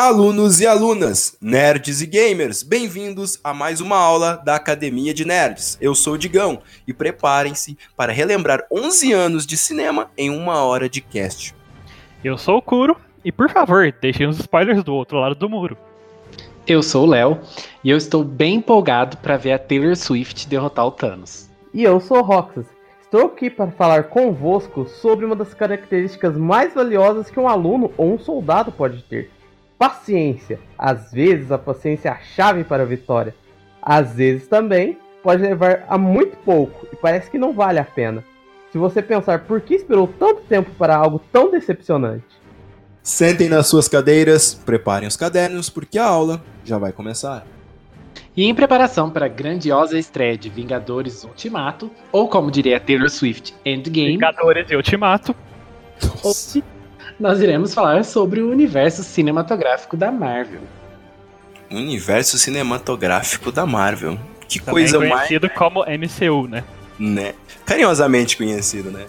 Alunos e alunas, nerds e gamers, bem-vindos a mais uma aula da Academia de Nerds. Eu sou o Digão e preparem-se para relembrar 11 anos de cinema em uma hora de cast. Eu sou o Kuro e, por favor, deixem os spoilers do outro lado do muro. Eu sou o Léo e eu estou bem empolgado para ver a Taylor Swift derrotar o Thanos. E eu sou o Roxas. Estou aqui para falar convosco sobre uma das características mais valiosas que um aluno ou um soldado pode ter paciência. Às vezes a paciência é a chave para a vitória. Às vezes também pode levar a muito pouco e parece que não vale a pena. Se você pensar por que esperou tanto tempo para algo tão decepcionante. Sentem nas suas cadeiras, preparem os cadernos porque a aula já vai começar. E em preparação para a grandiosa estreia de Vingadores Ultimato, ou como diria Taylor Swift, Endgame. Vingadores e Ultimato. Nossa nós iremos falar sobre o universo cinematográfico da Marvel. Universo cinematográfico da Marvel. Que Também coisa conhecido mais. como MCU, né? Né? Carinhosamente conhecido, né?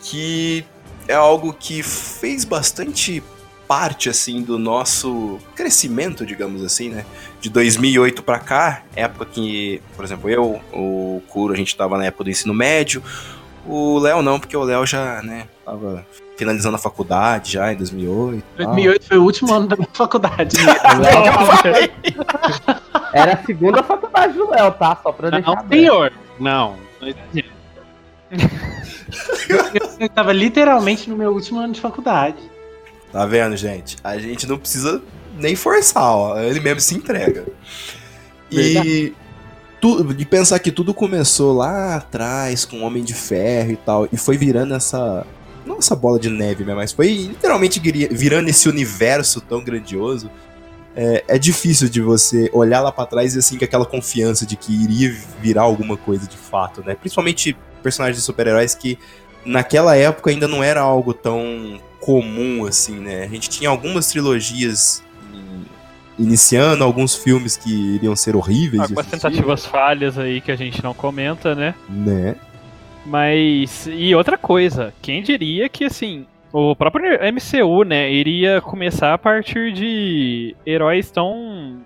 Que é algo que fez bastante parte assim do nosso crescimento, digamos assim, né? De 2008 para cá, época que, por exemplo, eu, o Kuro, a gente tava na época do ensino médio. O Léo não, porque o Léo já, né, tava finalizando a faculdade já em 2008. 2008 foi o último ano da minha faculdade. Né? Era a segunda faculdade do Léo, tá? Só pra deixar. Não, senhor. Não. não eu tava literalmente no meu último ano de faculdade. Tá vendo, gente? A gente não precisa nem forçar, ó. Ele mesmo se entrega. E tu, de pensar que tudo começou lá atrás com o Homem de Ferro e tal, e foi virando essa não essa bola de neve, né? Mas foi literalmente virando esse universo tão grandioso. É, é difícil de você olhar lá para trás e assim com aquela confiança de que iria virar alguma coisa de fato, né? Principalmente personagens de super-heróis que naquela época ainda não era algo tão comum assim, né? A gente tinha algumas trilogias iniciando, alguns filmes que iriam ser horríveis. Algumas tentativas falhas aí que a gente não comenta, né? Né? Mas. E outra coisa, quem diria que assim. O próprio MCU, né, iria começar a partir de heróis tão.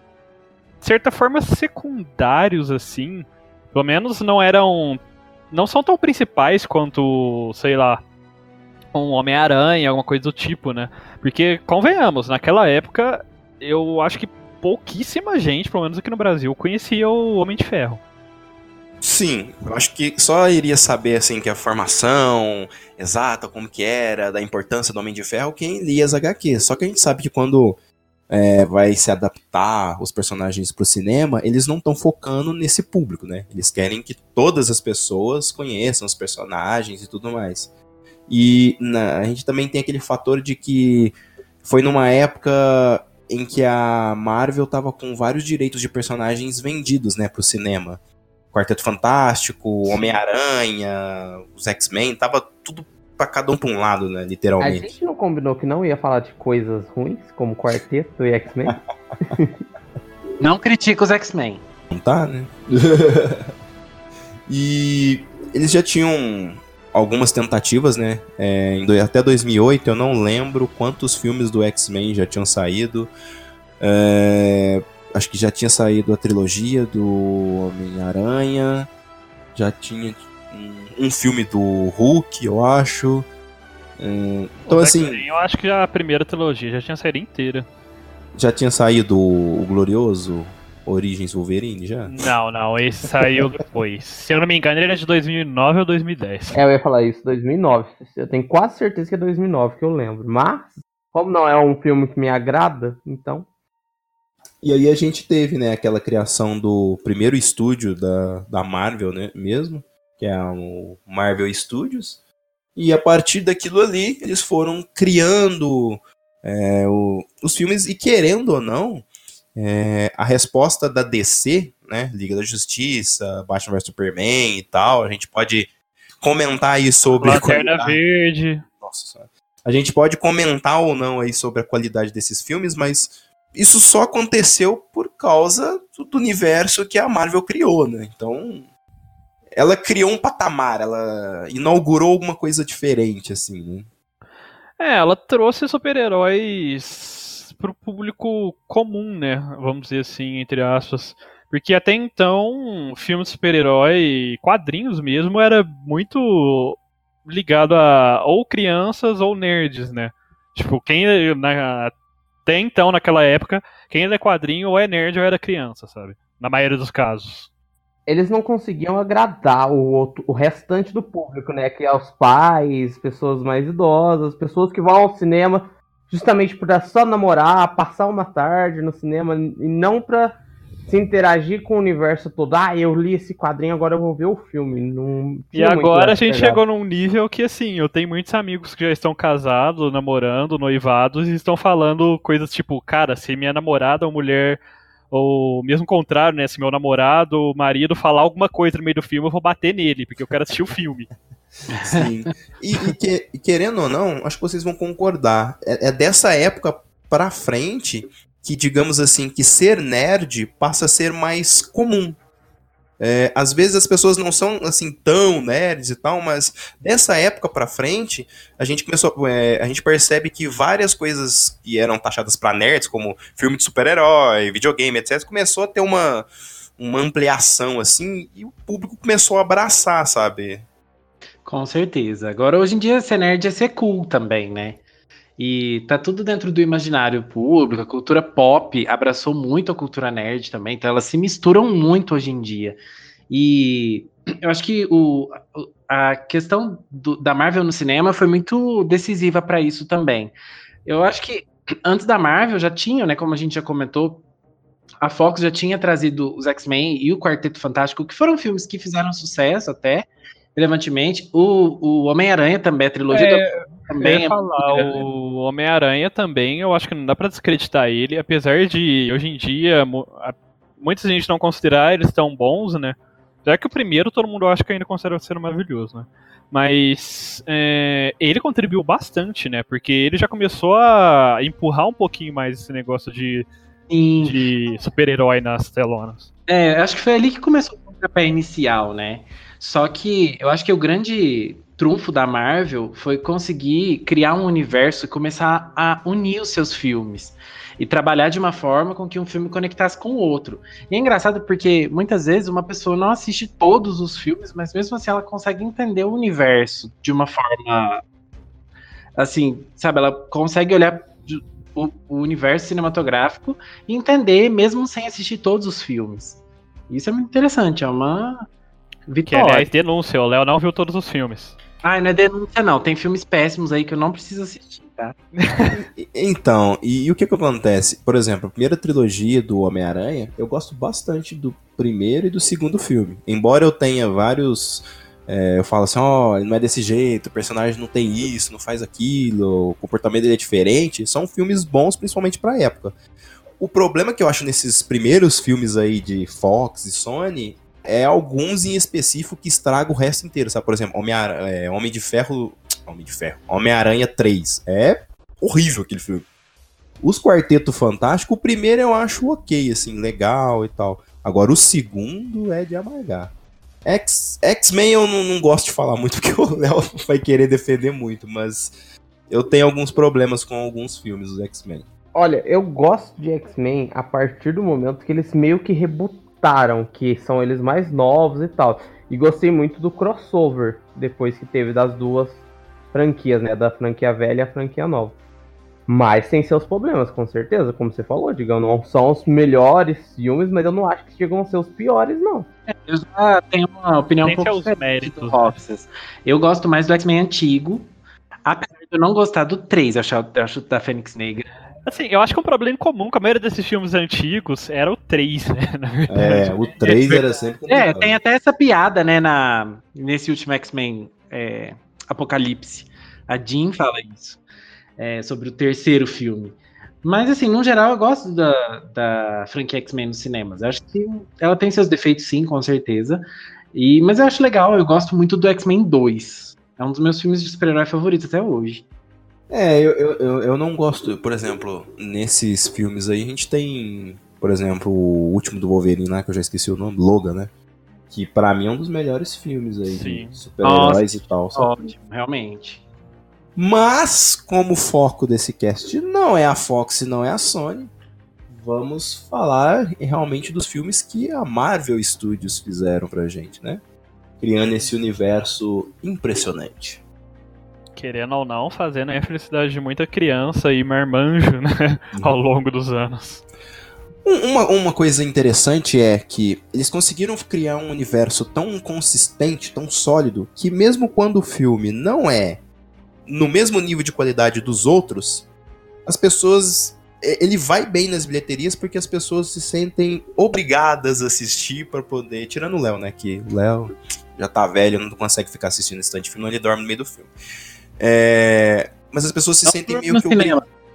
de certa forma, secundários, assim. Pelo menos não eram. Não são tão principais quanto, sei lá, um Homem-Aranha, alguma coisa do tipo, né? Porque, convenhamos, naquela época, eu acho que pouquíssima gente, pelo menos aqui no Brasil, conhecia o Homem de Ferro. Sim, eu acho que só iria saber assim que a formação exata, como que era, da importância do Homem de Ferro, quem lia as HQ. Só que a gente sabe que quando é, vai se adaptar os personagens para o cinema, eles não estão focando nesse público, né? Eles querem que todas as pessoas conheçam os personagens e tudo mais. E na, a gente também tem aquele fator de que foi numa época em que a Marvel tava com vários direitos de personagens vendidos, né, pro cinema. Quarteto Fantástico, Homem-Aranha, os X-Men, tava tudo pra cada um pra um lado, né? Literalmente. A gente não combinou que não ia falar de coisas ruins, como Quarteto e X-Men? não critica os X-Men. Não tá, né? e eles já tinham algumas tentativas, né? É, até 2008 eu não lembro quantos filmes do X-Men já tinham saído. É, acho que já tinha saído a trilogia do Homem-Aranha, já tinha um, um, filme do Hulk, eu acho. É, então, assim. Eu acho que já a primeira trilogia já tinha saído inteira. Já tinha saído o Glorioso Origens Wolverine já? Não, não, esse saiu depois. Se eu não me engano, ele é de 2009 ou 2010. É, eu ia falar isso, 2009. Eu tenho quase certeza que é 2009 que eu lembro. Mas, como não é um filme que me agrada, então. E aí a gente teve, né, aquela criação do primeiro estúdio da, da Marvel, né, mesmo, que é o Marvel Studios. E a partir daquilo ali, eles foram criando é, o, os filmes e querendo ou não, é, a resposta da DC, né, Liga da Justiça, Batman vs Superman e tal, a gente pode comentar aí sobre Lanterna Verde. Nossa, a gente pode comentar ou não aí sobre a qualidade desses filmes, mas isso só aconteceu por causa do universo que a Marvel criou, né? Então, ela criou um patamar, ela inaugurou alguma coisa diferente, assim, né? É, ela trouxe super-heróis pro público comum, né? Vamos dizer assim, entre aspas. Porque até então, filme de super-herói, quadrinhos mesmo, era muito ligado a ou crianças ou nerds, né? Tipo, quem na, até então, naquela época, quem é quadrinho ou é nerd ou era criança, sabe? Na maioria dos casos. Eles não conseguiam agradar o, outro, o restante do público, né? Que é os pais, pessoas mais idosas, pessoas que vão ao cinema justamente para só namorar, passar uma tarde no cinema e não para se interagir com o universo todo. Ah, eu li esse quadrinho, agora eu vou ver o filme. Não e agora a gente chegou num nível que, assim, eu tenho muitos amigos que já estão casados, namorando, noivados, e estão falando coisas tipo, cara, se minha namorada ou mulher, ou mesmo contrário, né, se meu namorado ou marido falar alguma coisa no meio do filme, eu vou bater nele, porque eu quero assistir o filme. Sim. E, e, que, e, querendo ou não, acho que vocês vão concordar. É, é dessa época pra frente que, digamos assim, que ser nerd passa a ser mais comum. É, às vezes as pessoas não são assim tão nerds e tal, mas dessa época para frente a gente começou, é, a gente percebe que várias coisas que eram taxadas para nerds, como filme de super-herói, videogame, etc, começou a ter uma uma ampliação assim e o público começou a abraçar, sabe? Com certeza. Agora hoje em dia ser nerd é ser cool também, né? E tá tudo dentro do imaginário público, a cultura pop abraçou muito a cultura nerd também, então elas se misturam muito hoje em dia. E eu acho que o, a questão do, da Marvel no cinema foi muito decisiva para isso também. Eu acho que antes da Marvel já tinha, né, como a gente já comentou, a Fox já tinha trazido os X-Men e o Quarteto Fantástico, que foram filmes que fizeram sucesso até, relevantemente. O, o Homem-Aranha também, a trilogia é, do, também. é falar, muito... o Homem-Aranha também, eu acho que não dá para desacreditar ele, apesar de hoje em dia muita gente não considerar eles tão bons, né? Já que o primeiro todo mundo acha que ainda considera ser maravilhoso, né? Mas é, ele contribuiu bastante, né? Porque ele já começou a empurrar um pouquinho mais esse negócio de, de super-herói nas telonas. É, acho que foi ali que começou o pontapé inicial, né? Só que eu acho que o grande trunfo da Marvel foi conseguir criar um universo e começar a unir os seus filmes e trabalhar de uma forma com que um filme conectasse com o outro. E é engraçado porque muitas vezes uma pessoa não assiste todos os filmes, mas mesmo assim ela consegue entender o universo de uma forma assim, sabe, ela consegue olhar o, o universo cinematográfico e entender mesmo sem assistir todos os filmes. Isso é muito interessante, é uma Vitória. Que, aliás, denúncia, o Léo não viu todos os filmes. Ah, não é denúncia não, tem filmes péssimos aí que eu não preciso assistir, tá? então, e, e, o que que acontece? Por exemplo, a primeira trilogia do Homem-Aranha, eu gosto bastante do primeiro e do segundo filme. Embora eu tenha vários... É, eu falo assim, ó, oh, não é desse jeito, o personagem não tem isso, não faz aquilo, o comportamento dele é diferente. São filmes bons, principalmente pra época. O problema que eu acho nesses primeiros filmes aí de Fox e Sony é alguns em específico que estragam o resto inteiro, sabe? Por exemplo, Homem, é, Homem de Ferro. Homem de Ferro. Homem-Aranha 3. É horrível aquele filme. Os Quarteto Fantástico, o primeiro eu acho ok, assim, legal e tal. Agora o segundo é de amargar. X-Men eu não, não, gosto de falar muito, porque o Léo vai querer defender muito, mas eu tenho alguns problemas com alguns filmes dos X-Men. Olha, eu gosto de X-Men a partir do momento que eles meio que rebutaram gostaram, que são eles mais novos e tal. E gostei muito do crossover depois que teve das duas franquias, né? Da franquia velha e a franquia nova. Mas tem seus problemas, com certeza, como você falou, digamos, não são os melhores filmes, mas eu não acho que chegam a ser os piores, não. É, eu já tenho uma opinião tem um pouco diferente méritos, do Hobbs. Eu gosto mais do X-Men antigo, apesar de eu não gostar do 3, eu acho, eu acho da Fênix Negra Assim, eu acho que um problema comum com a maioria desses filmes antigos era o 3, né? É, o 3 era sempre. É, tem até essa piada, né, na, nesse último X-Men é, Apocalipse. A Jean fala isso. É, sobre o terceiro filme. Mas, assim, no geral, eu gosto da, da franquia X-Men nos cinemas. Eu acho que ela tem seus defeitos, sim, com certeza. E, mas eu acho legal, eu gosto muito do X-Men 2. É um dos meus filmes de super-herói favoritos até hoje. É, eu, eu, eu não gosto, por exemplo, nesses filmes aí a gente tem, por exemplo, o último do Wolverine lá, que eu já esqueci o nome, Logan, né? Que pra mim é um dos melhores filmes aí super-heróis e tal. Ótimo, realmente. Mas, como o foco desse cast não é a Fox e não é a Sony, vamos falar realmente dos filmes que a Marvel Studios fizeram pra gente, né? Criando esse universo impressionante. Querendo ou não, fazendo a felicidade de muita criança e marmanjo, né? Ao longo dos anos. Uma, uma coisa interessante é que eles conseguiram criar um universo tão consistente, tão sólido, que mesmo quando o filme não é no mesmo nível de qualidade dos outros, as pessoas. Ele vai bem nas bilheterias porque as pessoas se sentem obrigadas a assistir para poder. Tirando o Léo, né? Que o Léo já tá velho, não consegue ficar assistindo esse tanto de filme, ele dorme no meio do filme. É, mas as pessoas se sentem meio que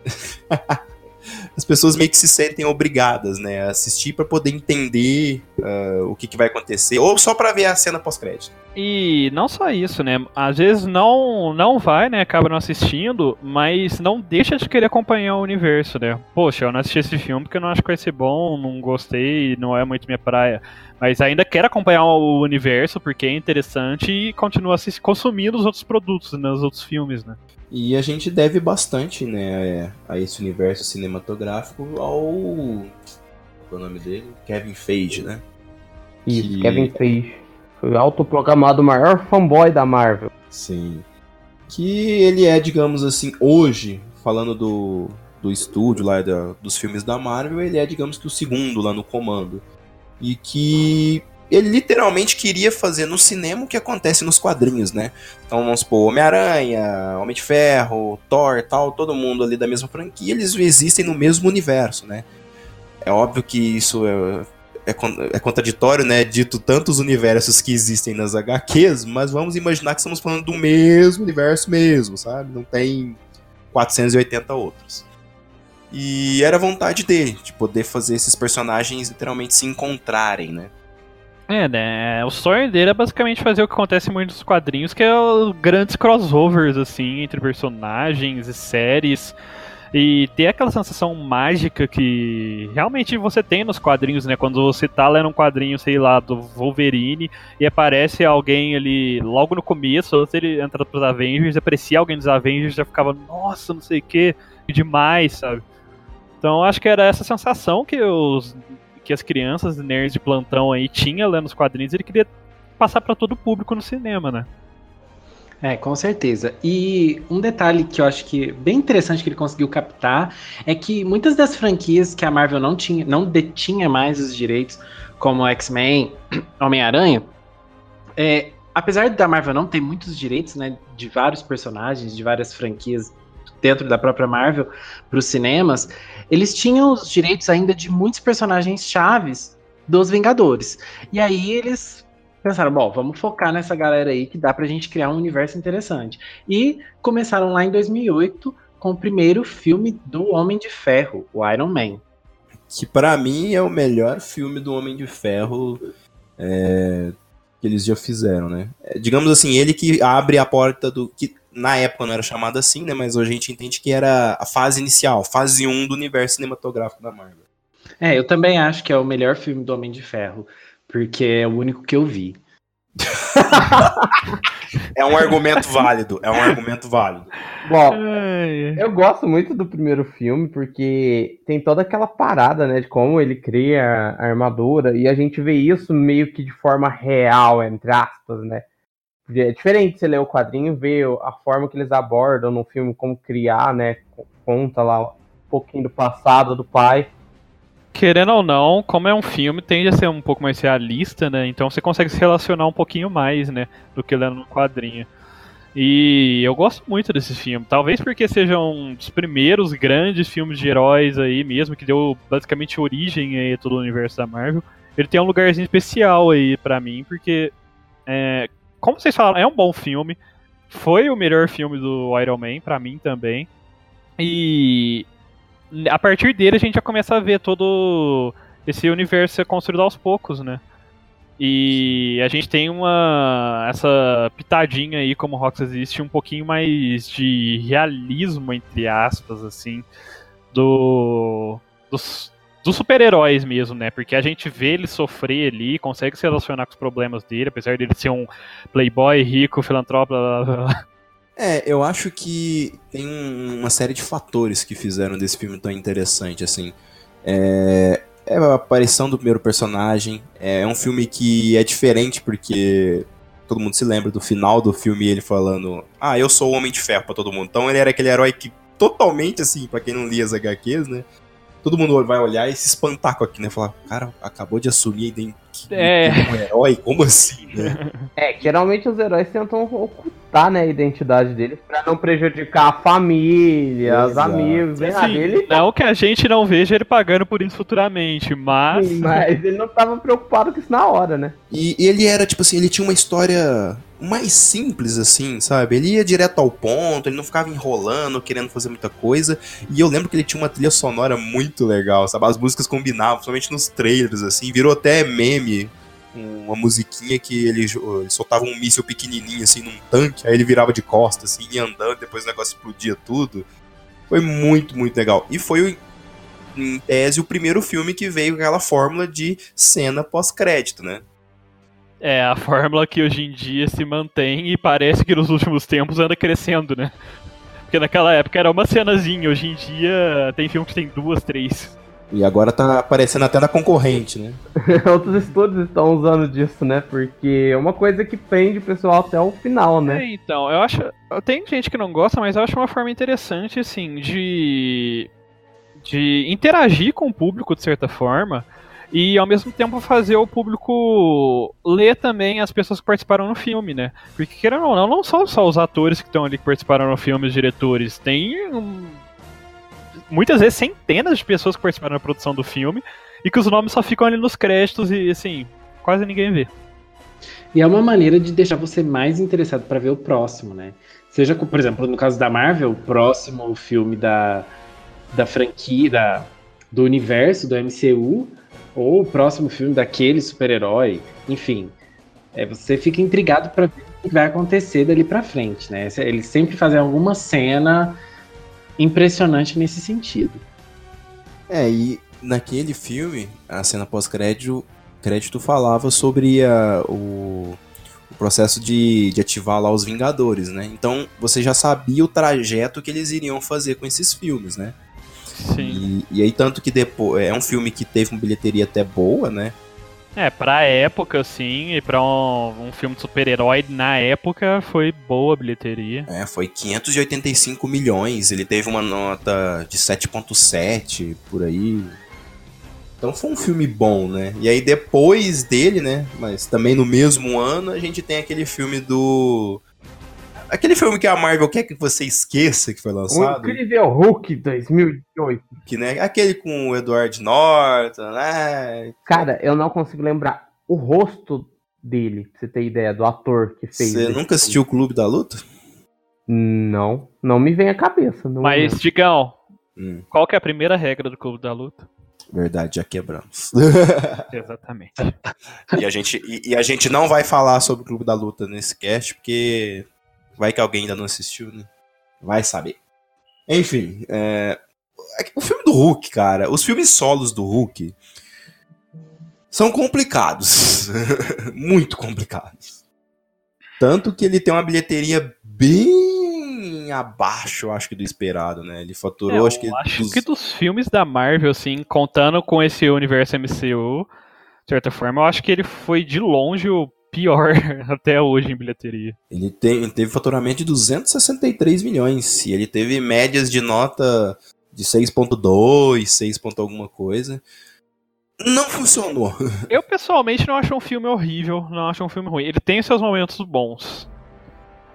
as pessoas meio que se sentem obrigadas, né, a assistir para poder entender ah, o que, que vai acontecer, ou só para ver a cena pós-crédito. E não só isso, né? Às vezes não não vai, né? Acaba não assistindo, mas não deixa de querer acompanhar o universo, né? Poxa, eu não assisti esse filme porque eu não acho que vai ser bom, não gostei, não é muito minha praia. Mas ainda quero acompanhar o universo porque é interessante e continua assis- consumindo os outros produtos, né? Os outros filmes, né? E a gente deve bastante, né, a esse universo cinematográfico ao qual é o nome dele? Kevin Feige, né? Isso, Que- Kevin Feige. Foi autoproclamado o maior fanboy da Marvel. Sim. Que ele é, digamos assim, hoje, falando do, do estúdio lá da- dos filmes da Marvel, ele é, digamos que, o segundo lá no comando. E que ele literalmente queria fazer no cinema o que acontece nos quadrinhos, né? Então vamos supor, Homem-Aranha, Homem de Ferro, Thor tal, todo mundo ali da mesma franquia, eles existem no mesmo universo, né? É óbvio que isso é, é, é contraditório, né? Dito tantos universos que existem nas HQs, mas vamos imaginar que estamos falando do mesmo universo mesmo, sabe? Não tem 480 outros. E era vontade dele, de poder fazer esses personagens literalmente se encontrarem, né? É, né? O sonho dele é basicamente fazer o que acontece muito nos quadrinhos, que é grandes crossovers, assim, entre personagens e séries. E ter aquela sensação mágica que realmente você tem nos quadrinhos, né? Quando você tá lendo um quadrinho, sei lá, do Wolverine e aparece alguém ali logo no começo, antes ele entra pros Avengers, aparecia alguém dos Avengers já ficava, nossa, não sei o que, demais, sabe? Então acho que era essa sensação que os que as crianças nerds de plantão aí tinha lendo os quadrinhos, ele queria passar pra todo o público no cinema, né? É, com certeza. E um detalhe que eu acho que bem interessante que ele conseguiu captar é que muitas das franquias que a Marvel não tinha, não detinha mais os direitos, como X-Men, Homem-Aranha, é, apesar da Marvel não ter muitos direitos, né, de vários personagens, de várias franquias dentro da própria Marvel para os cinemas, eles tinham os direitos ainda de muitos personagens chaves dos Vingadores. E aí eles pensaram, bom, vamos focar nessa galera aí que dá pra gente criar um universo interessante. E começaram lá em 2008 com o primeiro filme do Homem de Ferro, o Iron Man. Que pra mim é o melhor filme do Homem de Ferro é, que eles já fizeram, né? É, digamos assim, ele que abre a porta do. que na época não era chamado assim, né? Mas hoje a gente entende que era a fase inicial, fase 1 do universo cinematográfico da Marvel. É, eu também acho que é o melhor filme do Homem de Ferro, porque é o único que eu vi. É um argumento válido, é um argumento válido. Bom, eu gosto muito do primeiro filme porque tem toda aquela parada, né, de como ele cria a armadura e a gente vê isso meio que de forma real, entre aspas, né? É diferente você ler o quadrinho e ver a forma que eles abordam no filme, como criar, né? Conta lá um pouquinho do passado do pai. Querendo ou não, como é um filme, tende a ser um pouco mais realista, né? Então você consegue se relacionar um pouquinho mais, né? Do que lendo no quadrinho. E eu gosto muito desse filme. Talvez porque seja um dos primeiros grandes filmes de heróis aí mesmo, que deu basicamente origem aí a todo o universo da Marvel. Ele tem um lugarzinho especial aí pra mim, porque, é, como vocês falaram, é um bom filme. Foi o melhor filme do Iron Man, pra mim também. E a partir dele a gente já começa a ver todo esse universo ser construído aos poucos, né? E a gente tem uma essa pitadinha aí, como Rox existe, um pouquinho mais de realismo, entre aspas, assim, do dos, dos super-heróis mesmo, né? Porque a gente vê ele sofrer ali, consegue se relacionar com os problemas dele, apesar dele ser um playboy rico, filantropo, blá, blá, blá. É, eu acho que tem um- uma série de fatores que fizeram desse filme tão interessante, assim. É, é a aparição do primeiro personagem, é um filme que é diferente porque todo mundo se lembra do final do filme ele falando ah, eu sou o Homem de Ferro pra todo mundo. Então ele era aquele herói que totalmente, assim, pra quem não lia as HQs, né? Todo mundo vai olhar e se espantar com aquilo, né? Falar, cara, acabou de assumir identidade É. um herói? Como assim, né? É, que geralmente os heróis tentam ocultar, né, a identidade deles pra não prejudicar a família, os amigos, bem Assim, ele não que a gente não veja ele pagando por isso futuramente, mas. mas ele não tava preocupado com isso na hora, né? E e ele era, tipo assim, ele tinha uma história mais simples, assim, sabe? Ele ia direto ao ponto, ele não ficava enrolando, querendo fazer muita coisa. E eu lembro que ele tinha uma trilha sonora muito legal, sabe? As músicas combinavam, principalmente nos trailers, assim. Virou até meme, uma musiquinha que ele, ele soltava um míssil pequenininho, assim, num tanque. Aí ele virava de costas, assim, ia andando, depois o negócio explodia tudo. Foi muito, muito legal. E foi, em tese, o primeiro filme que veio com aquela fórmula de cena pós-crédito, né? É a fórmula que hoje em dia se mantém e parece que nos últimos tempos anda crescendo, né? Porque naquela época era uma cenazinha, hoje em dia tem filme que tem duas, três. E agora tá aparecendo até na concorrente, né? Outros estúdios estão usando disso, né? Porque é uma coisa que prende o pessoal até o final, né? É, então, eu acho. Tem gente que não gosta, mas eu acho uma forma interessante, assim, de. de interagir com o público de certa forma. E ao mesmo tempo fazer o público ler também as pessoas que participaram no filme, né? Porque querendo ou não, não são só os atores que estão ali que participaram no filme, os diretores. Tem um- muitas vezes centenas de pessoas que participaram na produção do filme e que os nomes só ficam ali nos créditos e assim, quase ninguém vê. E é uma maneira de deixar você mais interessado para ver o próximo, né? Seja, por exemplo, no caso da Marvel, o próximo filme da, da franquia, da, do universo do MCU, ou o próximo filme daquele super-herói, enfim. É, você fica intrigado para ver o que vai acontecer dali para frente, né? Eles sempre fazem alguma cena impressionante nesse sentido. É, e naquele filme, a cena pós-crédito crédito falava sobre a- o, o processo de, de ativar lá os Vingadores, né? Então você já sabia o trajeto que eles iriam fazer com esses filmes, né? Sim. E, e aí, tanto que depois. É um filme que teve uma bilheteria até boa, né? É, pra época, sim, e pra um, um filme de super-herói na época foi boa a bilheteria. É, foi 585 milhões. Ele teve uma nota de 7,7 por aí. Então foi um filme bom, né? E aí depois dele, né? Mas também no mesmo ano, a gente tem aquele filme do. Aquele filme que a Marvel quer que você esqueça que foi O lançado. Incrível Hulk 2008. Que, né, aquele com o Edward Norton, né? Cara, eu não consigo lembrar o rosto dele, pra você ter ideia, do ator que fez. Você nunca assistiu o Clube da Luta? Não, não me vem à cabeça. Não Mas, lembro. Digão, Hum, qual que é a primeira regra do Clube da Luta? verdade, já quebramos. Exatamente. E a, gente, e, e a gente não vai falar sobre o Clube da Luta nesse cast, porque vai que alguém ainda não assistiu, né? Vai saber. Enfim, é, o filme do Hulk, cara, os filmes solos do Hulk são complicados. Muito complicados. Tanto que ele tem uma bilheteria bem abaixo, eu acho que do esperado, né? Ele faturou, É, eu acho que. acho dos- que dos filmes da Marvel, assim, contando com esse universo MCU, de certa forma, eu acho que ele foi de longe o pior até hoje em bilheteria. Ele, tem, ele teve faturamento de 263 milhões. E ele teve médias de nota de 6.2, 6. ponto alguma coisa. Não funcionou. Eu pessoalmente não acho um filme horrível, não acho um filme ruim. Ele tem seus momentos bons.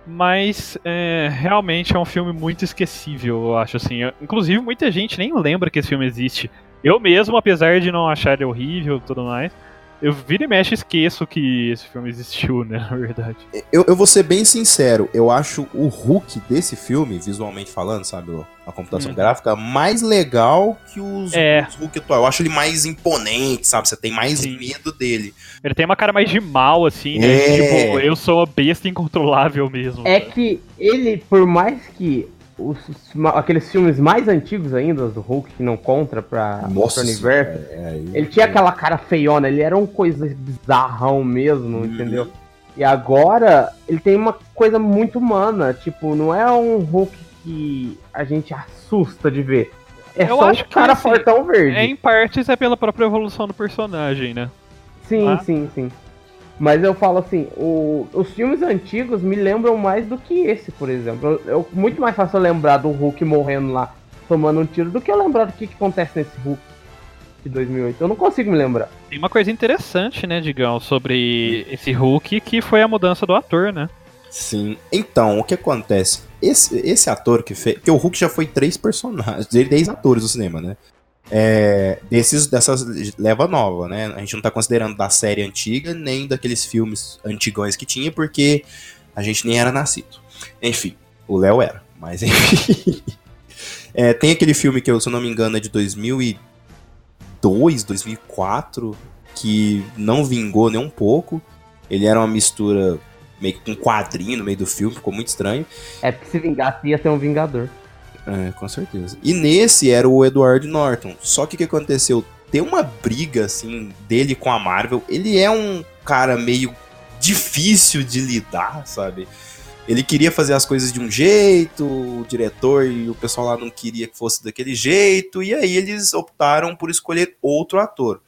Mas é, realmente é um filme muito esquecível, eu acho assim. Eu- inclusive, muita gente nem lembra que esse filme existe. Eu mesmo, apesar de não achar ele horrível e tudo mais, eu vira e mexe e esqueço que esse filme existiu, né, na verdade. Eu, eu vou ser bem sincero, eu acho o Hulk desse filme, visualmente falando, sabe, a computação Uhum. gráfica, mais legal que os, É. os Hulk atual. Eu acho ele mais imponente, sabe? Você tem mais Sim. medo dele. Ele tem uma cara mais de mal, assim, né? É. Tipo, eu sou uma besta incontrolável mesmo. É que ele, por mais que os, aqueles filmes mais antigos ainda, os do Hulk, que não contra pra Nossa universo, é, aí- ele tinha aquela cara feiona, ele era um coisa bizarrão mesmo, Uhum. entendeu? E agora ele tem uma coisa muito humana, tipo, não é um Hulk que a gente assusta de ver. É Eu só acho um que, cara assim, fortão verde. É, em partes é pela própria evolução do personagem, né? Sim, Ah. sim, sim. Mas eu falo assim, o- os filmes antigos me lembram mais do que esse, por exemplo. Eu, eu- muito mais fácil eu lembrar do Hulk morrendo lá, tomando um tiro, do que eu lembrar do que, que acontece nesse Hulk de 2008. Eu não consigo me lembrar. Tem uma coisa interessante, né, Digão, sobre esse Hulk, que foi a mudança do ator, né? Sim. Então, o que acontece? Esse, esse ator que fez. Porque o Hulk já foi três personagens, três atores do cinema, né? É, desses, dessas leva nova, né? A gente não tá considerando da série antiga, nem daqueles filmes antigões que tinha, porque a gente nem era nascido. Enfim, o Léo era, mas enfim. É, tem aquele filme que, eu, se eu não me engano, é de 2002, 2004, que não vingou nem um pouco. Ele era uma mistura meio que com um quadrinho no meio do filme, ficou muito estranho. É porque se vingasse ia ser um Vingador. É, com certeza. E nesse era o Edward Norton. Só que o que aconteceu? Tem uma briga, assim, dele com a Marvel. Ele é um cara meio difícil de lidar, sabe? Ele queria fazer as coisas de um jeito, o diretor e o pessoal lá não queria que fosse daquele jeito, e aí eles optaram por escolher outro ator.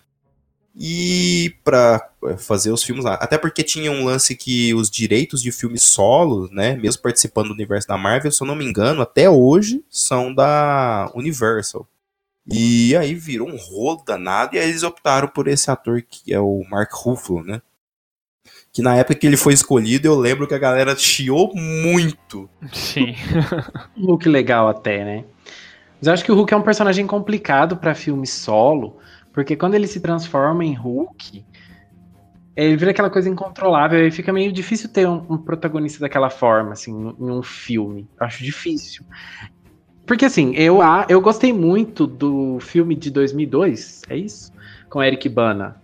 E pra é, fazer os filmes lá. Até porque tinha um lance que os direitos de filmes solo, né, mesmo participando do universo da Marvel, se eu não me engano, até hoje são da Universal. E aí virou um rolo danado, e aí eles optaram por esse ator que é o Mark Ruffalo, né? Que na época que ele foi escolhido, eu lembro que a galera chiou muito. Sim. Um Hulk legal até, né? Mas eu acho que o Hulk é um personagem complicado pra filme solo, porque quando ele se transforma em Hulk, ele vira aquela coisa incontrolável e fica meio difícil ter um, um protagonista daquela forma, assim, em um filme. Eu acho difícil. Porque, assim, eu, eu gostei muito do filme de 2002, é isso? Com Eric Bana.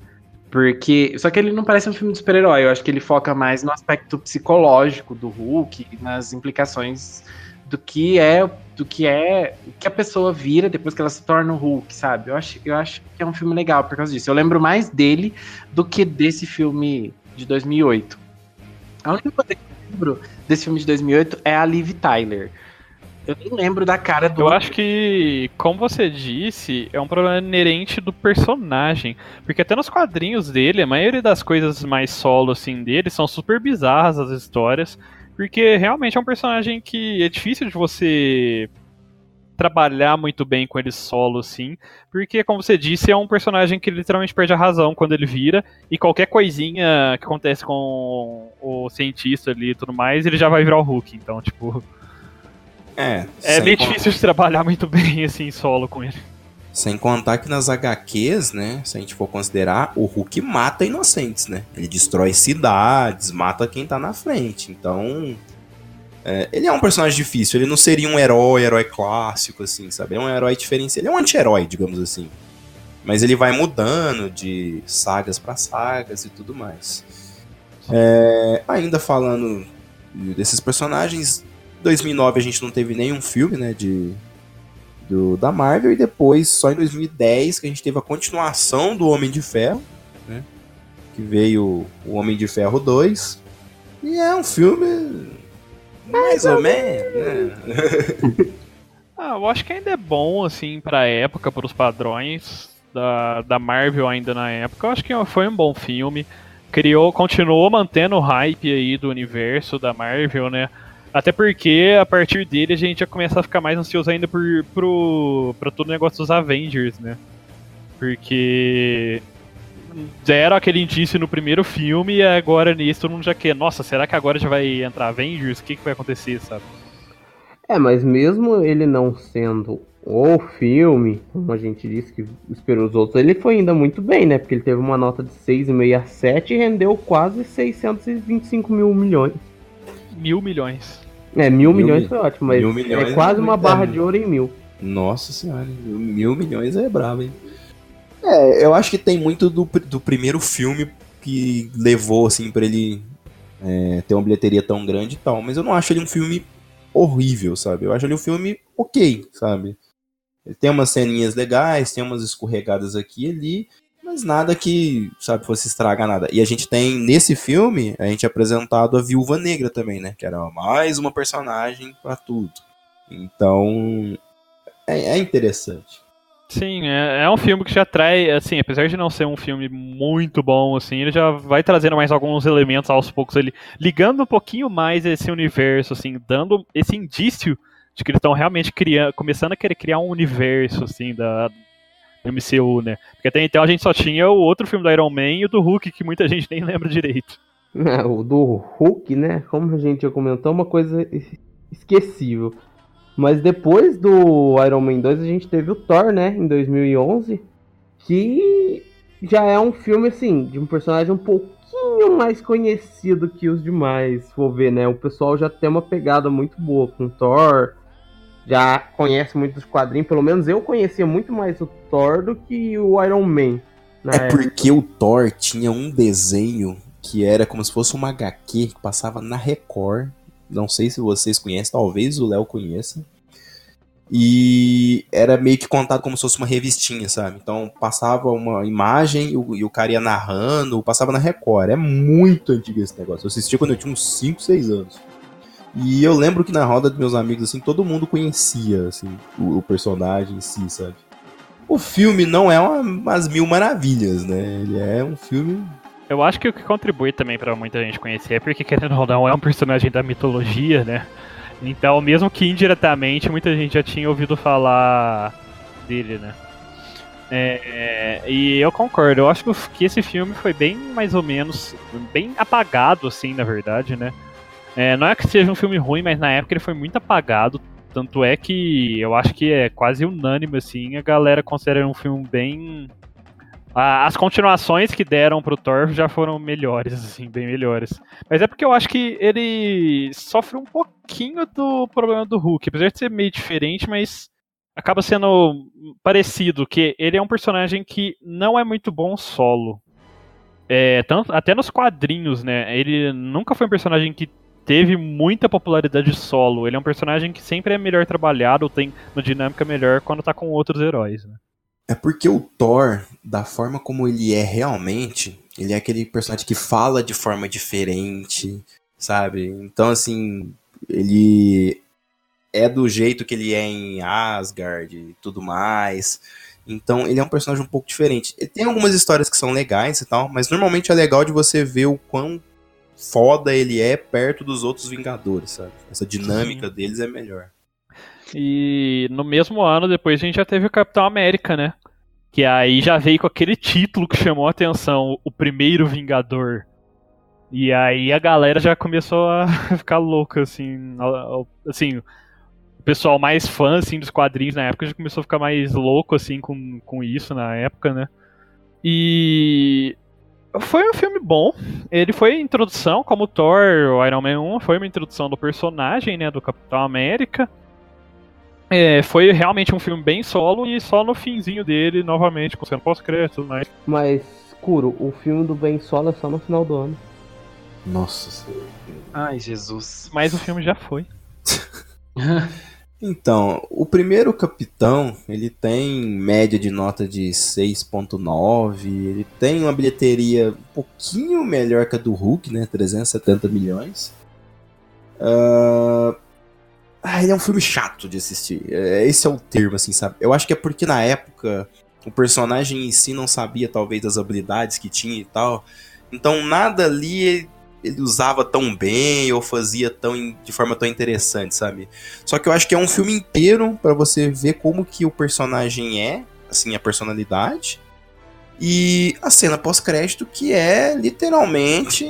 Porque. Só que ele não parece um filme de super-herói. Eu acho que ele foca mais no aspecto psicológico do Hulk, nas implicações do que é do que é o que a pessoa vira depois que ela se torna o Hulk, sabe? Eu acho, eu acho que é um filme legal por causa disso. Eu lembro mais dele do que desse filme de 2008. A única coisa que eu lembro desse filme de 2008 é a Liv Tyler. Eu nem lembro da cara do Eu acho que, como você disse, é um problema inerente do personagem. Porque até nos quadrinhos dele, a maioria das coisas mais solo assim dele são super bizarras as histórias. Porque realmente é um personagem que é difícil de você trabalhar muito bem com ele solo, assim. Porque, como você disse, é um personagem que literalmente perde a razão quando ele vira. E qualquer coisinha que acontece com o cientista ali e tudo mais, ele já vai virar o Hulk. Então, tipo. É, É con- difícil de trabalhar muito bem assim solo com ele. Sem contar que nas HQs, né, se a gente for considerar, o Hulk mata inocentes, né? Ele destrói cidades, mata quem tá na frente. Então, é, ele é um personagem difícil. Ele não seria um herói, herói clássico, assim, sabe? É um herói diferente. Ele é um anti-herói, digamos assim. Mas ele vai mudando de sagas pra sagas e tudo mais. É, ainda falando desses personagens, 2009 a gente não teve nenhum filme, né, de do, da Marvel e depois só em 2010 que a gente teve a continuação do Homem de Ferro, né, que veio o Homem de Ferro 2 e é um filme mais ou menos, né? Ah, eu acho que ainda é bom, assim, pra época, pros padrões da, da Marvel ainda na época. Eu acho que foi um bom filme. Criou, continuou mantendo o hype aí do universo da Marvel, né? Até porque a partir dele a gente já começa a ficar mais ansioso ainda por, pro, pra todo o negócio dos Avengers, né? Porque deram aquele indício no primeiro filme e agora nisso todo mundo já quer. Nossa, será que agora já vai entrar Avengers? O que, que vai acontecer, sabe? É, mas mesmo ele não sendo o filme, como a gente disse que esperou os outros, ele foi ainda muito bem, né? Porque ele teve uma nota de 6,5 a 7 e rendeu quase 625 mil milhões. Mil milhões. É, mil, Mil milhões mi- foi ótimo, mas mil milhões é quase é uma barra de ouro em mil. Nossa senhora, mil, mil milhões é brabo, hein? É, eu acho que tem muito do, do primeiro filme que levou, assim, pra ele é, ter uma bilheteria tão grande e tal. Mas eu não acho ele um filme horrível, sabe? Eu acho ele um filme ok, sabe? Ele tem umas ceninhas legais, tem umas escorregadas aqui e ali, mas nada que, sabe, fosse estragar nada. E a gente tem, nesse filme, a gente é apresentado a Viúva Negra também, né? Que era mais uma personagem pra tudo. Então, é, é interessante. Sim, é, é, um filme que já traz, assim, apesar de não ser um filme muito bom, assim, ele já vai trazendo mais alguns elementos aos poucos ali, ligando um pouquinho mais esse universo, assim, dando esse indício de que eles estão realmente criando, começando a querer criar um universo, assim, da, MCU, né? Porque até então a gente só tinha o outro filme do Iron Man e o do Hulk, que muita gente nem lembra direito. É, o do Hulk, né? Como a gente já comentou, é uma coisa esquecível. Mas depois do Iron Man 2, a gente teve o Thor, né? Em 2011. Que já é um filme, assim, de um personagem um pouquinho mais conhecido que os demais. Vou ver, né? O pessoal já tem uma pegada muito boa com Thor. Já conhece muito dos quadrinhos. Pelo menos eu conhecia muito mais o Thor do que o Iron Man. É época. porque o Thor tinha um desenho que era como se fosse uma HQ que passava na Record não sei se vocês conhecem, talvez o Léo conheça. E era meio que contado como se fosse uma revistinha, sabe? Então passava uma imagem e o, e o cara ia narrando, passava na Record. É muito antigo esse negócio. Eu assisti quando eu tinha uns 5, 6 anos. E eu lembro que na roda dos meus amigos, assim, todo mundo conhecia, assim, o, o personagem em si, sabe? O filme não é uma, umas mil maravilhas, né? Ele é um filme eu acho que o que contribui também para muita gente conhecer é porque, querendo ou não, é um personagem da mitologia, né? Então, mesmo que indiretamente, muita gente já tinha ouvido falar dele, né? É, é, e eu concordo, eu acho que esse filme foi bem mais ou menos, bem apagado, assim, na verdade, né? É, não é que seja um filme ruim, mas na época ele foi muito apagado. Tanto é que eu acho que é quase unânime, assim, a galera considera um filme bem as continuações que deram pro Thor já foram melhores, assim, bem melhores. Mas é porque eu acho que ele sofre um pouquinho do problema do Hulk, apesar de ser meio diferente, mas acaba sendo parecido, que ele é um personagem que não é muito bom solo. É, tanto, até nos quadrinhos, né? Ele nunca foi um personagem que teve muita popularidade solo. Ele é um personagem que sempre é melhor trabalhado, tem uma dinâmica melhor quando tá com outros heróis, né? É porque o Thor, da forma como ele é realmente, ele é aquele personagem que fala de forma diferente, sabe? Então, assim, ele é do jeito que ele é em Asgard e tudo mais. Então, ele é um personagem um pouco diferente. Ele tem algumas histórias que são legais e tal, mas normalmente é legal de você ver o quão foda ele é perto dos outros Vingadores, sabe? Essa dinâmica Sim. deles é melhor. E no mesmo ano, depois a gente já teve o Capitão América, né? Que aí já veio com aquele título que chamou a atenção, o primeiro Vingador. E aí a galera já começou a ficar louca, assim, assim, o pessoal mais fã, assim, dos quadrinhos na época já começou a ficar mais louco, assim, com, com isso na época, né? E foi um filme bom. Ele foi introdução, como Thor, o Iron Man 1, foi uma introdução do personagem, né, do Capitão América. É, foi realmente um filme bem solo e só no finzinho dele, novamente, com cena pós-crédito e mais. Mas, Kuro, o filme do Ben Solo é só no final do ano. Nossa senhora. Ai, Jesus. Mas o filme já foi. então, o primeiro Capitão, ele tem média de nota de 6.9, ele tem uma bilheteria um pouquinho melhor que a do Hulk, né, 370 milhões. Uh, ah, ele é um filme chato de assistir. É, esse é o termo, assim, sabe? Eu acho que é porque na época o personagem em si não sabia, talvez, das habilidades que tinha e tal. Então nada ali ele usava tão bem ou fazia tão de forma tão interessante, sabe? Só que eu acho que é um filme inteiro para você ver como que o personagem é, assim, a personalidade. E a cena pós-crédito que é literalmente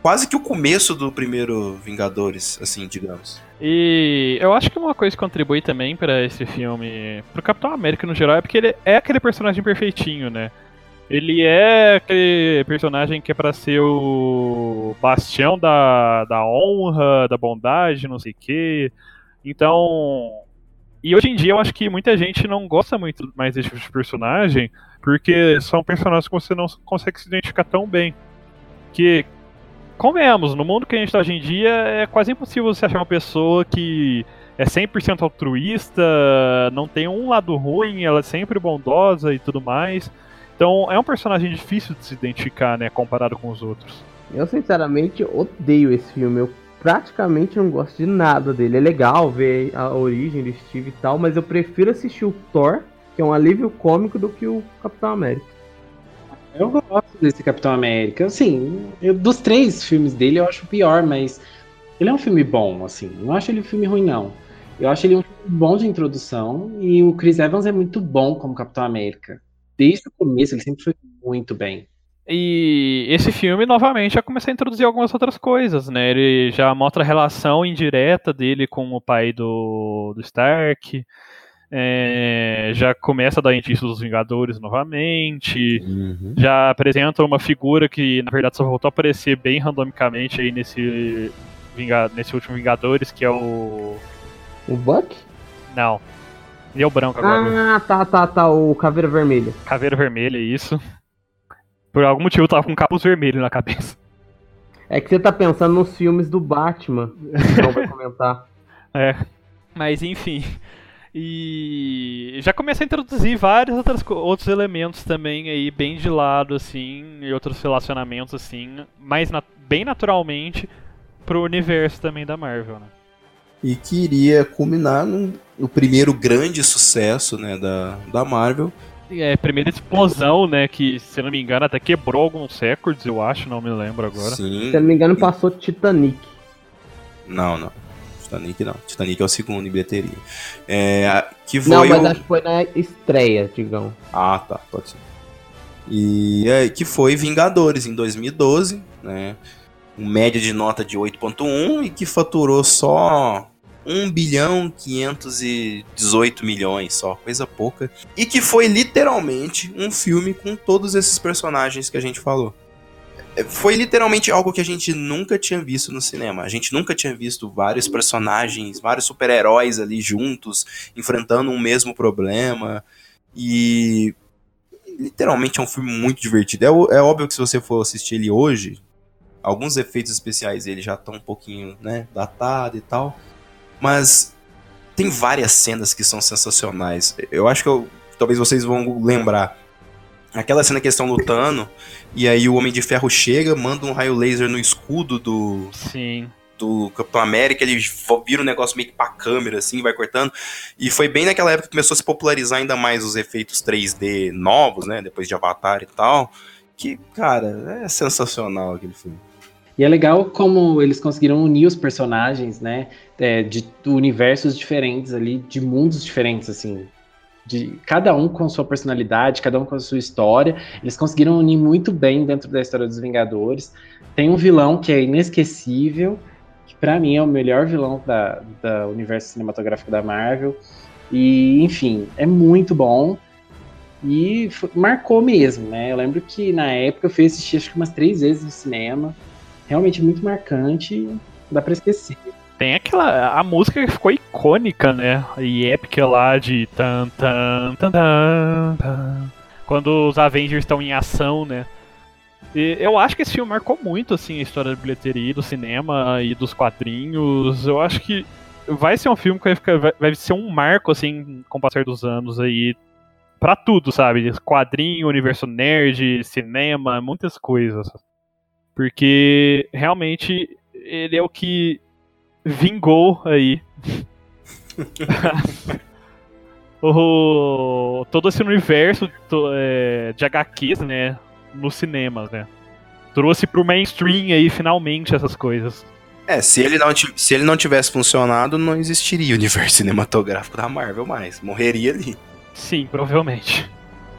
quase que o começo do primeiro Vingadores, assim, digamos. E eu acho que uma coisa que contribui também para esse filme, pro Capitão América no geral, é porque ele é aquele personagem perfeitinho, né? Ele é aquele personagem que é para ser o bastião da, da honra, da bondade, não sei o quê. Então. E hoje em dia eu acho que muita gente não gosta muito mais desse tipo de personagem, porque são personagens que você não consegue se identificar tão bem. Que convenhamos, no mundo que a gente está hoje em dia, é quase impossível você achar uma pessoa que é 100% altruísta, não tem um lado ruim, ela é sempre bondosa e tudo mais. Então é um personagem difícil de se identificar, né, comparado com os outros. Eu sinceramente odeio esse filme. Eu praticamente não gosto de nada dele. É legal ver a origem do Steve e tal, mas eu prefiro assistir o Thor, que é um alívio cômico, do que o Capitão América. Eu gosto desse Capitão América. Assim, eu, dos três filmes dele eu acho o pior, mas ele é um filme bom, assim. Não acho ele um filme ruim, não. Eu acho ele um filme bom de introdução e o Chris Evans é muito bom como Capitão América. Desde o começo ele sempre foi muito bem. E esse filme, novamente, já começa a introduzir algumas outras coisas, né? Ele já mostra a relação indireta dele com o pai do, do Stark. É, já começa a dar indícios dos Vingadores novamente. Uhum. Já apresenta uma figura que, na verdade, só voltou a aparecer bem randomicamente aí nesse, Vinga- nesse último Vingadores, que é o. O Buck? Não. Ele é o branco agora. Ah, tá, tá, tá. O Caveira Vermelha. Caveira vermelha, isso. Por algum motivo tava com capuz vermelho na cabeça. É que você tá pensando nos filmes do Batman. que Não vai comentar. É. Mas enfim. E já começa a introduzir vários outras, co- outros elementos também aí, bem de lado, assim, e outros relacionamentos, assim, mais na- bem naturalmente pro universo também da Marvel, né? E que iria culminar no, no primeiro grande sucesso né, da, da Marvel. É, primeira explosão, né, que, se eu não me engano, até quebrou alguns recordes, eu acho, não me lembro agora. Sim. Se eu não me engano, passou Titanic. Não, não. Titanic não. Titanic é o segundo em bilheteria. É, que foi Não, mas o- acho que foi na estreia, digão. Ah, tá, pode ser. E é, que foi Vingadores em 2012, né? Um média de nota de 8.1 e que faturou só 1 bilhão 518 milhões, só coisa pouca. E que foi literalmente um filme com todos esses personagens que a gente falou. É, Foi literalmente algo que a gente nunca tinha visto no cinema. A gente nunca tinha visto vários personagens, vários super-heróis ali juntos, enfrentando um mesmo problema. E literalmente é um filme muito divertido. É, é óbvio que se você for assistir ele hoje, alguns efeitos especiais dele já estão um pouquinho, né, datado e tal. Mas tem várias cenas que são sensacionais. Eu acho que eu- talvez vocês vão lembrar. Aquela cena que eles estão lutando, e aí o Homem de Ferro chega, manda um raio laser no escudo do, Sim. do Capitão América, ele vira um negócio meio que pra câmera, assim, vai cortando. E foi bem naquela época que começou a se popularizar ainda mais os efeitos 3D novos, né? Depois de Avatar e tal. Que, cara, é sensacional aquele filme. E é legal como eles conseguiram unir os personagens, né? É, de universos diferentes ali, de mundos diferentes, assim. De cada um com sua personalidade, cada um com a sua história. Eles conseguiram unir muito bem dentro da história dos Vingadores. Tem um vilão que é inesquecível, que pra mim é o melhor vilão da, da universo cinematográfico da Marvel. E, enfim, é muito bom. E fo- marcou mesmo, né? Eu lembro que na época eu fui assistir acho que umas três vezes no cinema. Realmente muito marcante, não dá pra esquecer. Tem aquela. A música que ficou icônica, né? E épica lá de. Tan, tan, tan, tan, tan, quando os Avengers estão em ação, né? E eu acho que esse filme marcou muito assim, a história da bilheteria, do cinema e dos quadrinhos. Eu acho que vai ser um filme que vai, ficar, vai, vai ser um marco, assim, com o passar dos anos aí. Pra tudo, sabe? Quadrinho, universo nerd, cinema, muitas coisas. Porque realmente ele é o que vingou aí. o, todo esse universo to- é, de HQs, né? Nos cinemas, né? Trouxe pro mainstream aí, finalmente, essas coisas. É, se ele, não, se ele não tivesse funcionado, não existiria o universo cinematográfico da Marvel mais. Morreria ali. Sim, provavelmente.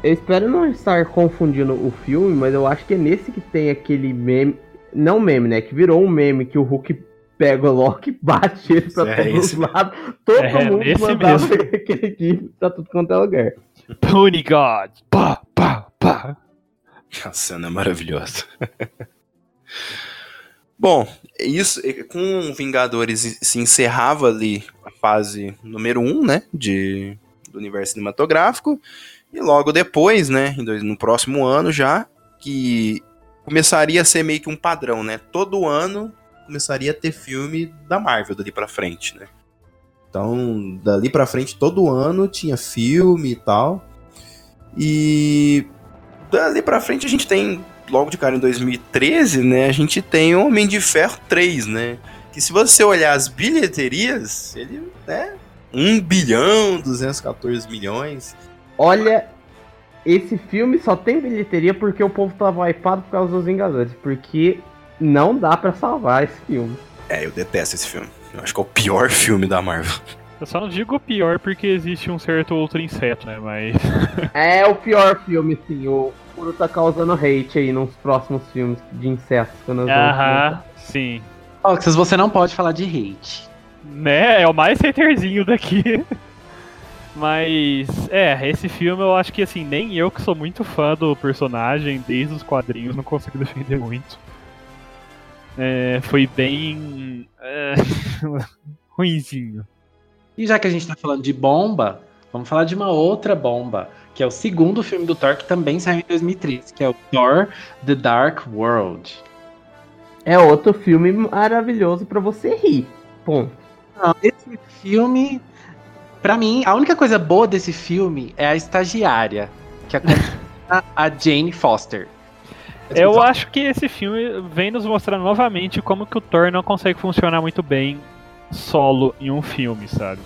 Eu espero não estar confundindo o filme, mas eu acho que é nesse que tem aquele meme. Não meme, né? Que virou um meme que o Hulk pega o Loki e bate ele pra É todos os esse. lados. Todo É, mundo mandava mesmo. aquele gif pra tudo quanto é lugar. Pony God! Pá, pá, pá. A cena é maravilhosa. Bom, isso com Vingadores se encerrava ali a fase número 1, um, né, de do universo cinematográfico, e logo depois, né, em dois- no próximo ano já, que começaria a ser meio que um padrão, né? Todo ano começaria a ter filme da Marvel dali pra frente, né? Então, dali pra frente todo ano tinha filme e tal. E dali pra frente a gente tem, logo de cara em 2013, né? A gente tem Homem de Ferro 3, né? Que se você olhar as bilheterias, ele, né? 1 bilhão, 214 milhões. Olha, esse filme só tem bilheteria porque o povo tá hypado por causa dos Vingadores. Porque não dá pra salvar esse filme. É, eu detesto esse filme. Eu acho que é o pior filme da Marvel. Eu só não digo pior porque existe um certo outro inseto, né? Mas. É o pior filme, sim. O Kuro tá causando hate aí nos próximos filmes de insetos. Aham, comentar. sim. Roxas, você não pode falar de hate. Né? É o mais haterzinho daqui. Mas, é, esse filme eu acho que, assim, nem eu que sou muito fã do personagem, desde os quadrinhos, não consigo defender muito. É, foi bem. É, ruinzinho. E já que a gente tá falando de bomba, vamos falar de uma outra bomba, que é o segundo filme do Thor, que também saiu em 2013, que é o Thor The Dark World. É outro filme maravilhoso pra você rir. Ponto. Não, esse filme, pra mim, a única coisa boa desse filme é a estagiária, que é a a Jane Foster. Eu acho que esse filme vem nos mostrar novamente como que o Thor não consegue funcionar muito bem solo em um filme, sabe?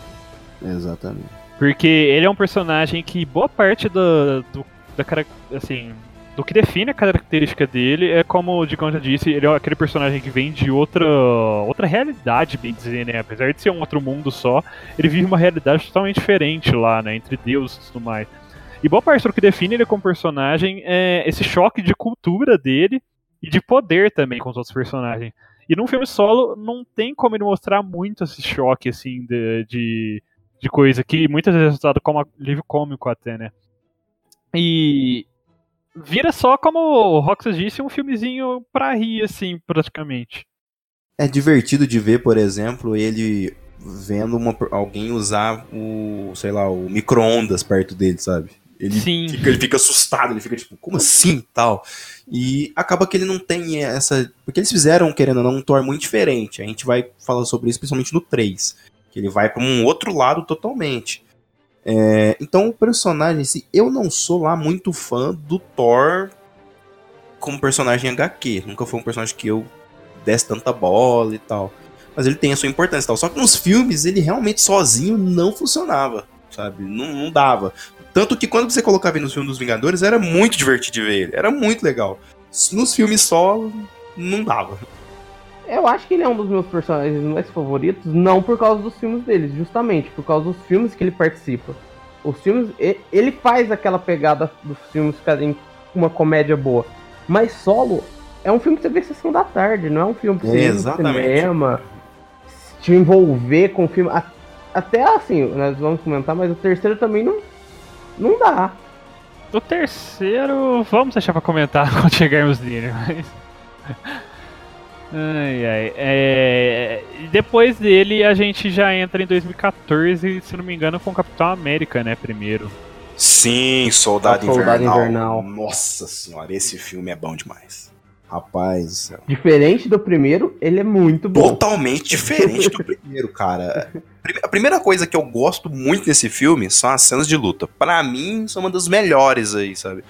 Exatamente. Porque ele é um personagem que boa parte do, do, da, assim, do que define a característica dele é como o Digão já disse, ele é aquele personagem que vem de outra, outra realidade, bem dizer, né? Apesar de ser um outro mundo só, ele vive uma realidade totalmente diferente lá, né? Entre deuses e tudo mais. E boa parte do que define ele como personagem é esse choque de cultura dele e de poder também com os outros personagens. E num filme solo não tem como ele mostrar muito esse choque, assim, de, de, de coisa que muitas vezes é usado como livro cômico até, né? E vira só, como o Roxas disse, um filmezinho pra rir, assim, praticamente. É divertido de ver, por exemplo, ele vendo uma- alguém usar o, sei lá, o micro-ondas perto dele, sabe? Ele Sim. fica, ele fica assustado, ele fica tipo, como assim tal? E acaba que ele não tem essa. Porque eles fizeram, querendo ou não, um Thor muito diferente. A gente vai falar sobre isso principalmente no 3. Que ele vai pra um outro lado totalmente. É, então o personagem, assim, eu não sou lá muito fã do Thor como personagem HQ. Nunca foi um personagem que eu desse tanta bola e tal. Mas ele tem a sua importância e tal. Só que nos filmes ele realmente sozinho não funcionava, sabe? Não, não dava. Tanto que quando você colocava ele nos filmes dos Vingadores, era muito divertido ver ele. Era muito legal. Nos filmes só, não dava. Eu acho que ele é um dos meus personagens mais favoritos, não por causa dos filmes deles, justamente por causa dos filmes que ele participa. Os filmes, ele faz aquela pegada dos filmes ficarem com uma comédia boa. Mas solo é um filme que você vê sessão da tarde, não é um filme pra você ir no Exatamente. cinema, te envolver com o filme. A- Até assim, nós vamos comentar, mas o terceiro também não, não dá. O terceiro, vamos deixar pra comentar quando chegarmos nele, mas. Ai, ai. É... Depois dele, a gente já entra em 2014, se não me engano, com o Capitão América, né? Primeiro. Sim, Soldado, Soldado Invernal. Invernal. Nossa senhora, esse filme é bom demais. Rapaz do céu. Diferente do primeiro, ele é muito bom. Totalmente diferente do primeiro, cara. A primeira coisa que eu gosto muito desse filme são as cenas de luta. Pra mim, são uma das melhores aí, sabe?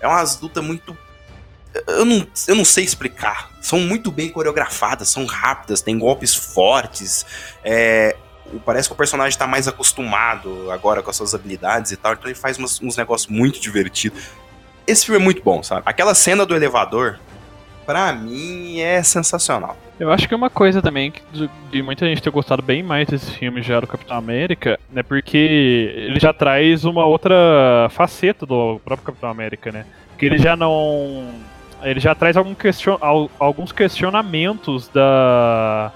É umas lutas muito. Eu não, eu não sei explicar. São muito bem coreografadas, são rápidas, tem golpes fortes. É, parece que o personagem tá mais acostumado agora com as suas habilidades e tal, então ele faz umas- uns negócios muito divertidos. Esse filme é muito bom, sabe? Aquela cena do elevador, pra mim, é sensacional. Eu acho que uma coisa também de, de muita gente ter gostado bem mais desse filme já do Capitão América é porque ele já traz uma outra faceta do próprio Capitão América, né? Que ele já não. Ele já traz algum question, al- alguns questionamentos da,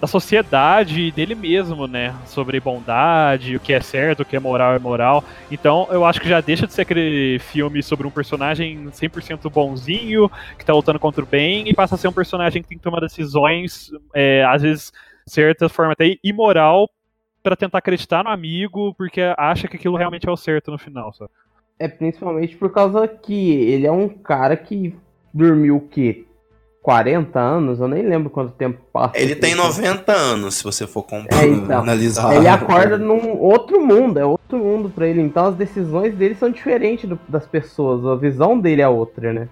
da sociedade e dele mesmo, né? Sobre bondade, o que é certo, o que é moral é moral. Então eu acho que já deixa de ser aquele filme sobre um personagem 100% bonzinho que tá lutando contra o bem e passa a ser um personagem que tem que tomar decisões, é, às vezes, certa forma até imoral, pra tentar acreditar no amigo, porque acha que aquilo realmente é o certo no final, sabe? É principalmente por causa que ele é um cara que dormiu o quê? 40 anos, eu nem lembro quanto tempo passa. Ele tem 90 anos, se você for comparar, é, então, analisar. Ele acorda num outro mundo, é outro mundo para ele. Então as decisões dele são diferentes do, das pessoas, a visão dele é outra, né?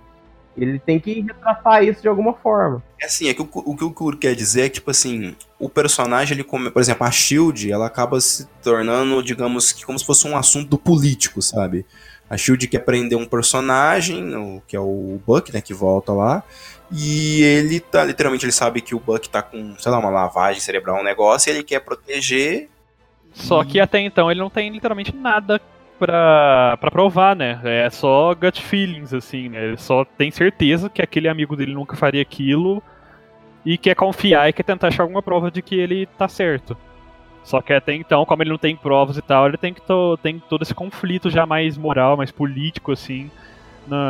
Ele tem que retratar isso de alguma forma. É assim, é que o, o que o Kuro quer dizer é que, tipo assim, o personagem, ele come, por exemplo, a Shield, ela acaba se tornando, digamos, que como se fosse um assunto político, sabe? A Shield quer prender um personagem, que é o Buck, né, que volta lá, e ele tá, literalmente, ele sabe que o Buck tá com, sei lá, uma lavagem cerebral, um negócio, e ele quer proteger. Só que até então ele não tem literalmente nada pra, pra provar, né? É só gut feelings, assim, né? Ele só tem certeza que aquele amigo dele nunca faria aquilo e quer confiar e quer tentar achar alguma prova de que ele tá certo. Só que até então, como ele não tem provas e tal, ele tem, que to, tem todo esse conflito já mais moral, mais político, assim,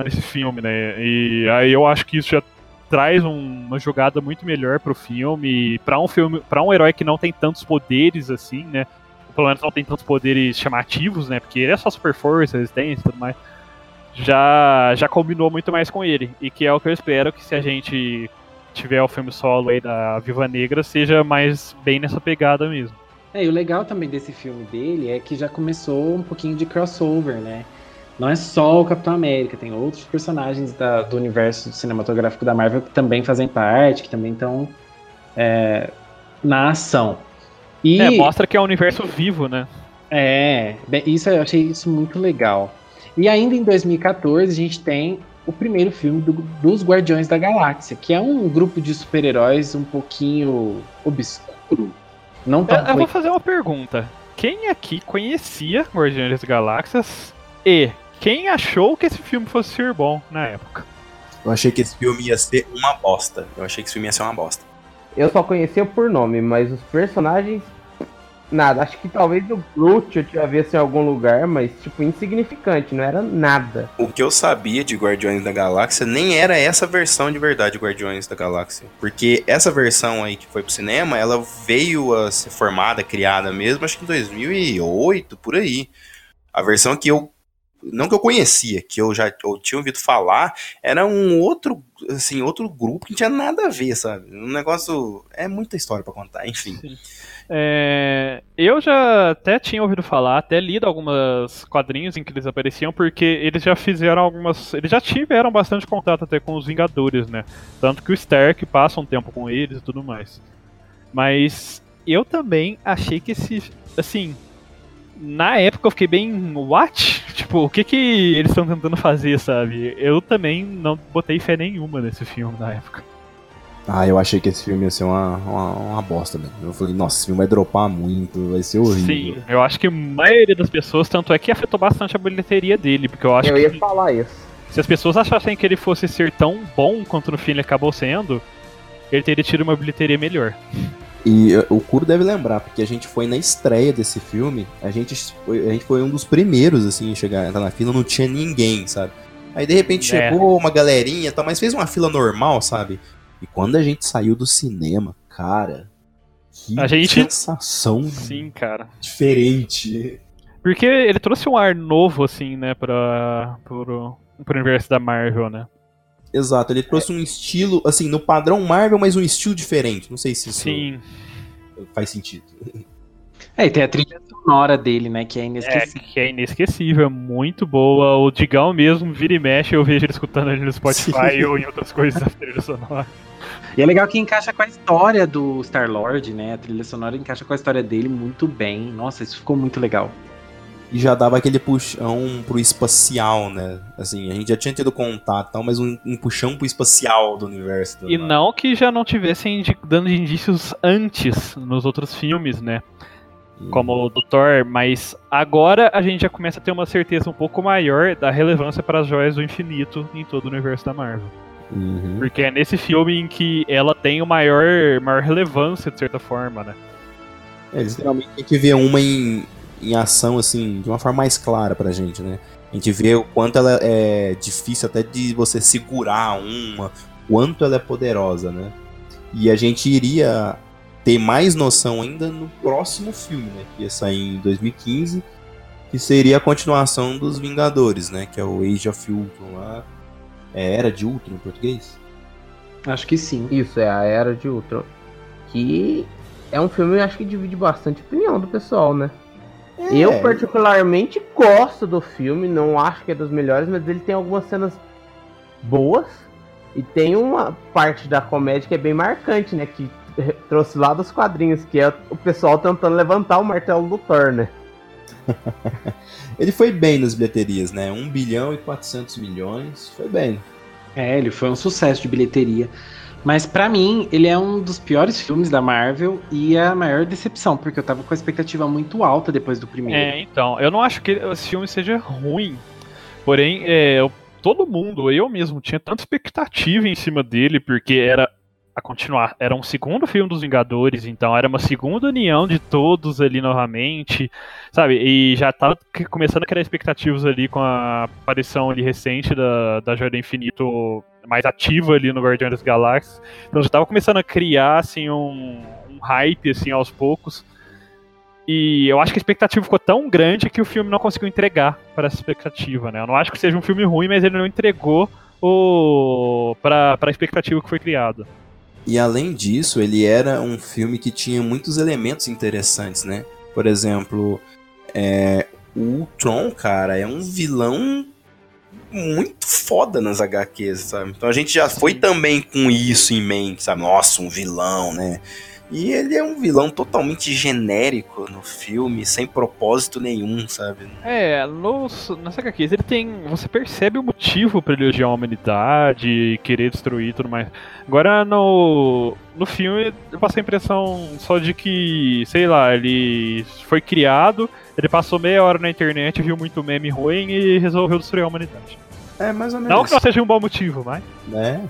nesse filme, né? E aí eu acho que isso já traz um, uma jogada muito melhor pro filme, para um filme, para um herói que não tem tantos poderes assim, né? Pelo menos não tem tantos poderes chamativos, né? Porque ele é só super força, resistência e tudo mais. Já já combinou muito mais com ele e que é o que eu espero que se a gente tiver o filme solo aí da Viva Negra seja mais bem nessa pegada mesmo. É, e o legal também desse filme dele é que já começou um pouquinho de crossover, né? Não é só o Capitão América, tem outros personagens da, do universo cinematográfico da Marvel que também fazem parte, que também estão é, na ação. E, é, mostra que é um universo vivo, né? É, isso eu achei isso muito legal. E ainda em 2014 a gente tem o primeiro filme do, dos Guardiões da Galáxia, que é um grupo de super-heróis um pouquinho obscuro, não tão eu, eu vou fazer uma pergunta. Quem aqui conhecia Guardiões das Galáxias e quem achou que esse filme fosse ser bom na época? Eu achei que esse filme ia ser uma bosta. Eu achei que esse filme ia ser uma bosta. Eu só conhecia por nome, mas os personagens Nada, acho que talvez o Groot eu tinha visto em algum lugar, mas tipo, insignificante, não era nada. O que eu sabia de Guardiões da Galáxia nem era essa versão de verdade de Guardiões da Galáxia. Porque essa versão aí que foi pro cinema, ela veio a ser formada, criada mesmo, acho que em 2008, por aí. A versão que eu não que eu conhecia, que eu já eu tinha ouvido falar, era um outro, assim, outro grupo que não tinha nada a ver, sabe? Um negócio. É muita história para contar, enfim. É, eu já até tinha ouvido falar, até lido algumas quadrinhos em que eles apareciam, porque eles já fizeram algumas. Eles já tiveram bastante contato até com os Vingadores, né? Tanto que o Stark passa um tempo com eles e tudo mais. Mas eu também achei que esse. Assim. Na época eu fiquei bem. What? Tipo, o que que eles estão tentando fazer, sabe? Eu também não botei fé nenhuma nesse filme na época. Ah, eu achei que esse filme ia ser uma, uma, uma bosta, mesmo. Eu falei, nossa, esse filme vai dropar muito, vai ser horrível. Sim, eu acho que a maioria das pessoas, tanto é que afetou bastante a bilheteria dele, porque eu acho eu que. Eu ia falar isso. Se as pessoas achassem que ele fosse ser tão bom quanto no fim ele acabou sendo, ele teria tido uma bilheteria melhor. E o Kuro deve lembrar, porque a gente foi na estreia desse filme, a gente foi, a gente foi um dos primeiros, assim, a chegar entrar na fila, não tinha ninguém, sabe? Aí de repente é. chegou uma galerinha, tá, mas fez uma fila normal, sabe? E quando a gente saiu do cinema, cara, que a gente... sensação Sim, cara. diferente. Porque ele trouxe um ar novo, assim, né, pra, pro, pro universo da Marvel, né? Exato, ele trouxe um estilo, assim, no padrão Marvel, mas um estilo diferente. Não sei se isso Sim. faz sentido. É, e tem a trilha sonora dele, né, que é inesquecível. É, que é inesquecível, é muito boa. O Digão mesmo vira e mexe, eu vejo ele escutando ali no Spotify Sim. ou em outras coisas da trilha sonora. E é legal que encaixa com a história do Star-Lord, né? A trilha sonora encaixa com a história dele muito bem. Nossa, isso ficou muito legal. E já dava aquele puxão pro espacial, né? Assim, a gente já tinha tido contato, mas um, um puxão pro espacial do universo. Do e não que já não tivessem dando indícios antes nos outros filmes, né? como o do Thor, mas agora a gente já começa a ter uma certeza um pouco maior da relevância para as joias do infinito em todo o universo da Marvel. Uhum. Porque é nesse filme em que ela tem o maior, maior relevância, de certa forma, né? É, literalmente a gente vê uma em, em ação, assim, de uma forma mais clara pra gente, né? A gente vê o quanto ela é difícil até de você segurar uma, quanto ela é poderosa, né? E a gente iria ter mais noção ainda no próximo filme, né? Que ia sair em 2015, que seria a continuação dos Vingadores, né? Que é o Age of Ultron lá. É Era de Ultron em português? Acho que sim. Isso, é a Era de Ultron. Que é um filme, eu acho que divide bastante opinião do pessoal, né? É. Eu particularmente gosto do filme, não acho que é dos melhores, mas ele tem algumas cenas boas e tem uma parte da comédia que é bem marcante, né? Que trouxe lá dos quadrinhos, que é o pessoal tentando levantar o martelo do Thor, né? Ele foi bem nas bilheterias, né? 1 bilhão e 400 milhões. Foi bem. É, ele foi um sucesso de bilheteria. Mas pra mim, ele é um dos piores filmes da Marvel e a maior decepção, porque eu tava com a expectativa muito alta depois do primeiro. É, então, eu não acho que esse filme seja ruim. Porém, é, eu- todo mundo, eu mesmo, tinha tanta expectativa em cima dele, porque era a continuar, era um segundo filme dos Vingadores, então era uma segunda união de todos ali novamente, sabe? E já tava começando a criar expectativas ali com a aparição ali recente da, da do Infinito mais ativa ali no Guardiões das Galáxias. Então já tava começando a criar assim um, um hype assim aos poucos. E eu acho que a expectativa ficou tão grande que o filme não conseguiu entregar para essa expectativa, né? Eu não acho que seja um filme ruim, mas ele não entregou o para a expectativa que foi criada. E além disso, ele era um filme que tinha muitos elementos interessantes, né? Por exemplo, é, o Ultron, cara, é um vilão muito foda nas HQs, sabe? Então a gente já foi também com isso em mente, sabe? Nossa, um vilão, né? E ele é um vilão totalmente genérico no filme, sem propósito nenhum, sabe? É, nos, nas HQs ele tem. Você percebe o motivo para ele odiar a humanidade e querer destruir e tudo mais. Agora no. No filme eu passo a impressão só de que, sei lá, ele foi criado, ele passou meia hora na internet, viu muito meme ruim e resolveu destruir a humanidade. É mais ou menos. Não que não seja um bom motivo, mas. né?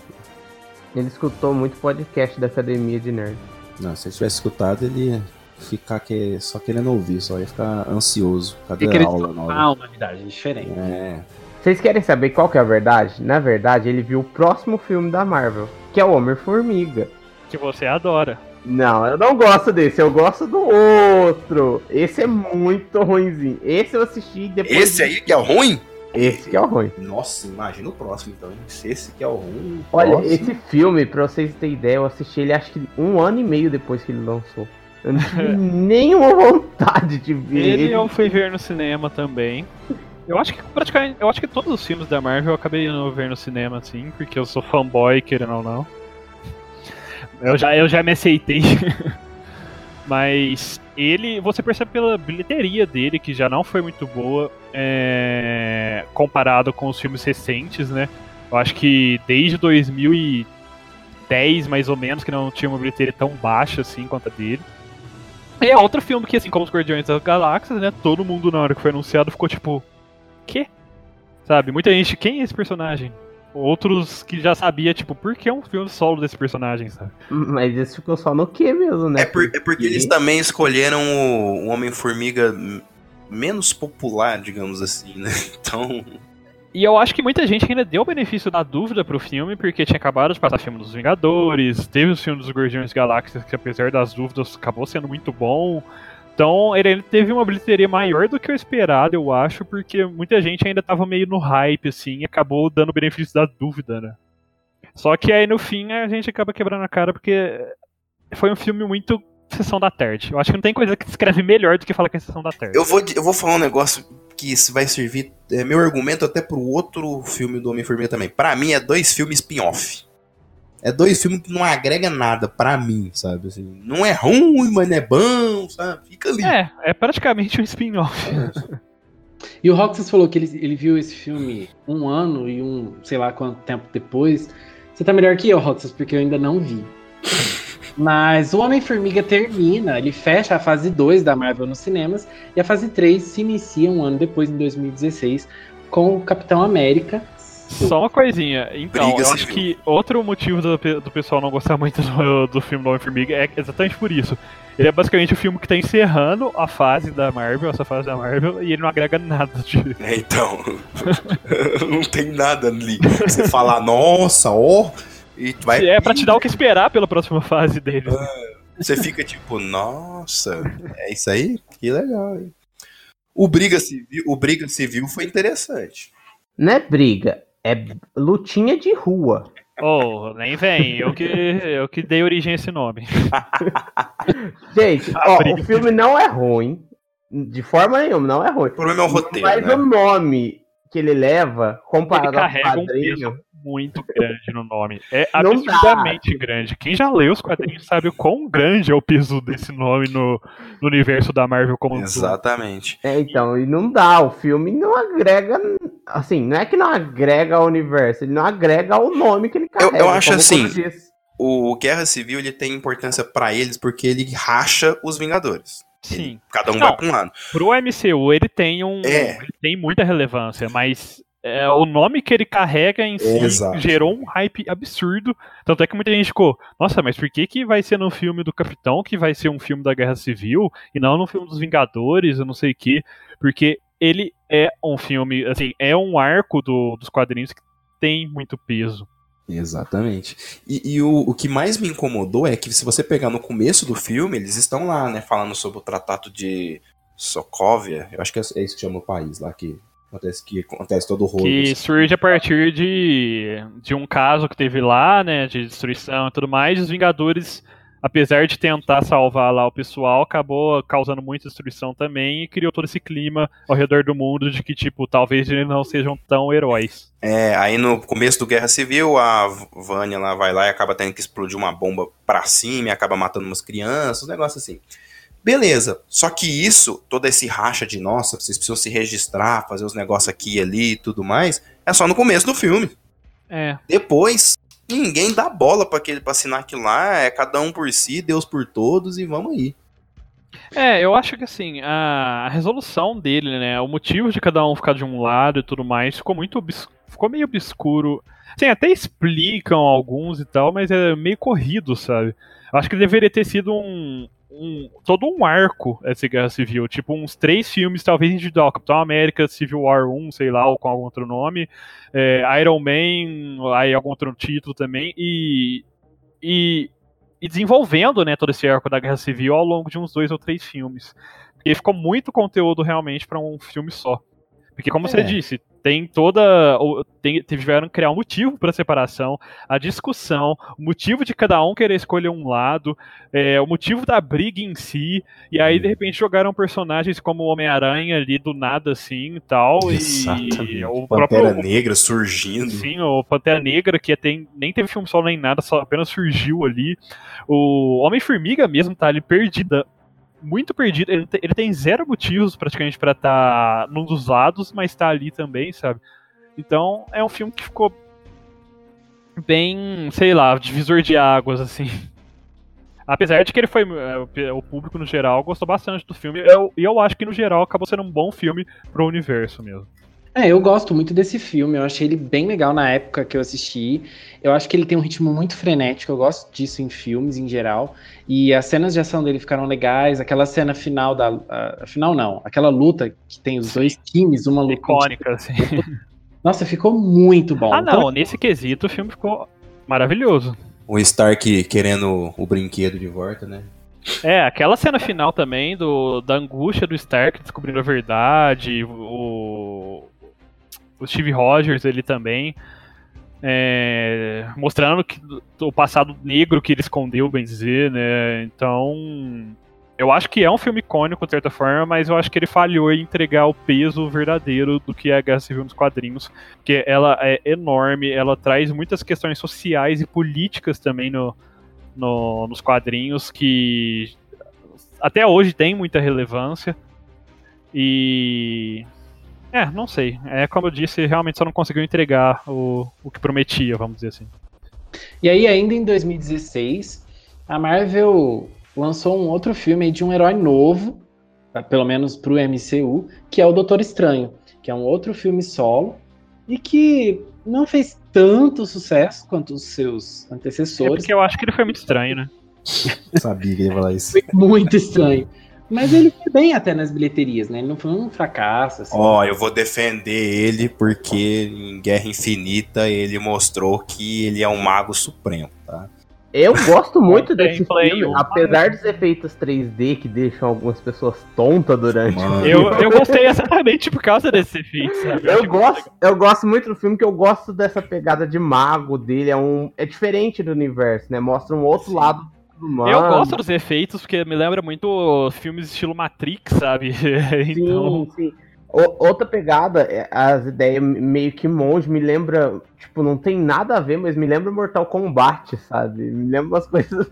Ele escutou muito podcast da Academia de Nerd. Não, se ele tivesse escutado, ele ia ficar que, só querendo ouvir, só ia ficar ansioso. Cadê a aula nova? Ah, humanidade, é diferente. É. Vocês querem saber qual que é a verdade? Na verdade, ele viu o próximo filme da Marvel, que é o Homem-Formiga. Que você adora. Não, eu não gosto desse, eu gosto do outro. Esse é muito ruimzinho. Esse eu assisti depois. Esse aí que é ruim? Esse que é o ruim. Nossa, imagina o próximo então. hein? Se esse que é o ruim. Olha, próximo- esse filme, pra vocês terem ideia, eu assisti ele acho que um ano e meio depois que ele lançou. Eu não tive nenhuma vontade de ver Ele ele. eu fui ver no cinema também. Eu acho que praticamente. Eu acho que todos os filmes da Marvel eu acabei indo ver no cinema, assim, porque eu sou fanboy, querendo ou não. Eu já, eu já me aceitei. Mas ele. Você percebe pela bilheteria dele, que já não foi muito boa, é, comparado com os filmes recentes, né? Eu acho que desde 2010, mais ou menos, que não tinha uma bilheteria tão baixa assim quanto a dele. E é outro filme que, assim como os Guardiões das Galáxias, né? Todo mundo na hora que foi anunciado ficou tipo. Quê? Sabe? Muita gente, quem é esse personagem? Outros que já sabia, tipo, por que é um filme solo desse personagem, sabe? Mas esse ficou só no que mesmo, né? É, por- é porque eles também escolheram o, o Homem-Formiga menos popular, digamos assim, né? Então. E eu acho que muita gente ainda deu o benefício da dúvida pro filme, porque tinha acabado de passar filme dos Vingadores, teve o filme dos Guardiões Galáxias, que apesar das dúvidas acabou sendo muito bom. Então ele teve uma bilheteria maior do que o esperado, eu acho, porque muita gente ainda tava meio no hype, assim, e acabou dando o benefício da dúvida, né? Só que aí no fim a gente acaba quebrando a cara, porque foi um filme muito sessão da tarde. Eu acho que não tem coisa que descreve melhor do que falar que é sessão da tarde. Eu vou, eu vou falar um negócio que vai servir. É meu argumento até pro outro filme do Homem-Formiga também. Pra mim, é dois filmes spin-off. É dois filmes que não agrega nada pra mim, sabe? Assim, não é ruim, mas não é bom, sabe? Fica ali. É, é praticamente um spin-off. E o Roxas falou que ele, ele viu esse filme um ano e um, sei lá quanto tempo depois. Você tá melhor que eu, Roxas, porque eu ainda não vi. Mas o Homem-Formiga termina, ele fecha a fase 2 da Marvel nos cinemas e a fase 3 se inicia um ano depois, em 2016, com o Capitão América. Só uma coisinha. Então, Briga eu acho civil. que outro motivo do, do pessoal não gostar muito do, do filme do Homem-Formiga é exatamente por isso. Ele é basicamente o filme que tá encerrando a fase da Marvel, essa fase da Marvel, e ele não agrega nada de. É, então. não tem nada ali. Você falar, nossa, ó. E vai, É pra te dar o que esperar pela próxima fase dele. Você fica tipo, nossa, é isso aí? Que legal, hein? O Briga Civil, o Briga Civil foi interessante. Não é briga, é lutinha de rua. Oh, nem vem. Eu que, eu que dei origem a esse nome. Gente, ó, o filme não é ruim. De forma nenhuma, não é ruim. O problema é o roteiro, Mas né? o nome que ele leva, comparado Ele ao um quadrinho, peso muito grande no nome. É absurdamente grande. Quem já leu os quadrinhos sabe o quão grande é o peso desse nome no, no universo da Marvel como um todo. Exatamente. É, então, e não dá. O filme não agrega. Assim, não é que não agrega ao universo, ele não agrega ao nome que ele carrega. eu acho como assim, eu. O Guerra Civil ele tem importância pra eles porque ele racha os Vingadores. Sim. Cada um Não. vai pra um lado. Pro MCU ele tem um. É. Ele tem muita relevância, mas é, o nome que ele carrega em si Exato. gerou um hype absurdo. Tanto é que muita gente ficou, nossa, mas por que, que vai ser no filme do Capitão que vai ser um filme da Guerra Civil e não no filme dos Vingadores, eu não sei o quê? Porque ele é um filme, assim, é um arco do- dos quadrinhos que tem muito peso. Exatamente. E, e o, o que mais me incomodou é que se você pegar no começo do filme, eles estão lá, né, falando sobre o Tratado de Sokovia. Eu acho que é, é isso que chama o país lá que acontece, que acontece todo o rolo. Que surge a partir de, de um caso que teve lá, né, de destruição e tudo mais, e os Vingadores, apesar de tentar salvar lá o pessoal, acabou causando muita destruição também e criou todo esse clima ao redor do mundo de que, tipo, talvez eles não sejam tão heróis. É, aí no começo do Guerra Civil, a Vânia lá vai lá e acaba tendo que explodir uma bomba pra cima e acaba matando umas crianças, um negócio assim. Beleza, só que isso, todo esse racha de nossa, vocês precisam se registrar, fazer os negócios aqui e ali e tudo mais, é só no começo do filme. É, Depois, ninguém dá bola pra, aquele, pra assinar aquilo lá, é cada um por si, Deus por todos e vamos aí. É, eu acho que assim, a, resolução dele, né, o motivo de cada um ficar de um lado e tudo mais, ficou muito ficou meio obscuro. Assim, até explicam alguns e tal, mas é meio corrido, sabe? Eu acho que deveria ter sido um, um- todo um arco essa Guerra Civil, tipo uns três filmes, talvez individual, Capitão América, Civil War 1, sei lá, ou com algum outro nome, é, Iron Man, aí algum outro título também, e, e e desenvolvendo né, todo esse arco da Guerra Civil ao longo de uns dois ou três filmes. Porque ficou muito conteúdo realmente para um filme só. Porque, como você É. disse, tem toda. Tem, tiveram que criar um motivo para a separação, a discussão, o motivo de cada um querer escolher um lado, é, o motivo da briga em si, e aí de repente jogaram personagens como o Homem-Aranha ali do nada assim e tal. E o Pantera próprio, Negra surgindo. Sim, o Pantera Negra, que tem, nem teve filme solo nem nada, só apenas surgiu ali. O Homem-Formiga mesmo tá ali perdida. Muito perdido. Ele, ele tem zero motivos praticamente pra estar num dos lados, mas tá ali também, sabe? Então é um filme que ficou bem, sei lá, divisor de águas, assim. Apesar de que ele foi. é, o público no geral gostou bastante do filme. eu- E eu, acho que no geral acabou sendo um bom filme pro universo mesmo. É, eu gosto muito desse filme, eu achei ele bem legal na época que eu assisti. Eu acho que ele tem um ritmo muito frenético, eu gosto disso em filmes em geral. E as cenas de ação dele ficaram legais, aquela cena final da. a- final não, aquela luta que tem os dois times, uma luta. Icônica, assim. Nossa, ficou muito bom. Ah, Então, não, nesse quesito o filme ficou maravilhoso. O Stark querendo o brinquedo de volta, né? É, aquela cena final também do, da angústia do Stark descobrindo a verdade, o, o Steve Rogers ele também é, mostrando que, o passado negro que ele escondeu, bem dizer, né? Então, eu acho que é um filme icônico de certa forma, mas eu acho que ele falhou em entregar o peso verdadeiro do que é a Guerra Civil nos quadrinhos, porque ela é enorme, ela traz muitas questões sociais e políticas também no, no- nos quadrinhos que até hoje tem muita relevância. E. É, não sei. É como eu disse, realmente só não conseguiu entregar o, o que prometia, vamos dizer assim. E aí, ainda em 2016, a Marvel lançou um outro filme de um herói novo, tá, pelo menos pro MCU, que é o Doutor Estranho, que é um outro filme solo e que não fez tanto sucesso quanto os seus É antecessores. porque eu acho que ele foi muito estranho, né? Sabia que ia falar isso. Foi muito estranho. Mas ele foi bem até nas bilheterias, né? Ele não foi um fracasso. Assim. Ó, eu vou defender ele porque em Guerra Infinita ele mostrou que ele é um mago supremo, tá? Eu gosto muito desse Play filme, apesar dos efeitos 3D que deixam algumas pessoas tontas durante Mano. o Eu, eu gostei exatamente por causa desse efeito, sabe? Eu achei gosto, eu gosto muito do filme, que eu gosto dessa pegada de mago dele. É, um, é diferente do universo, né? Mostra um outro Sim. lado Eu gosto dos efeitos, porque me lembra muito filmes estilo Matrix, sabe? então, Sim, sim. O- outra pegada, é, as ideias meio que monge, me lembra. Tipo, não tem nada a ver, mas me lembra Mortal Kombat, sabe? Me lembra umas coisas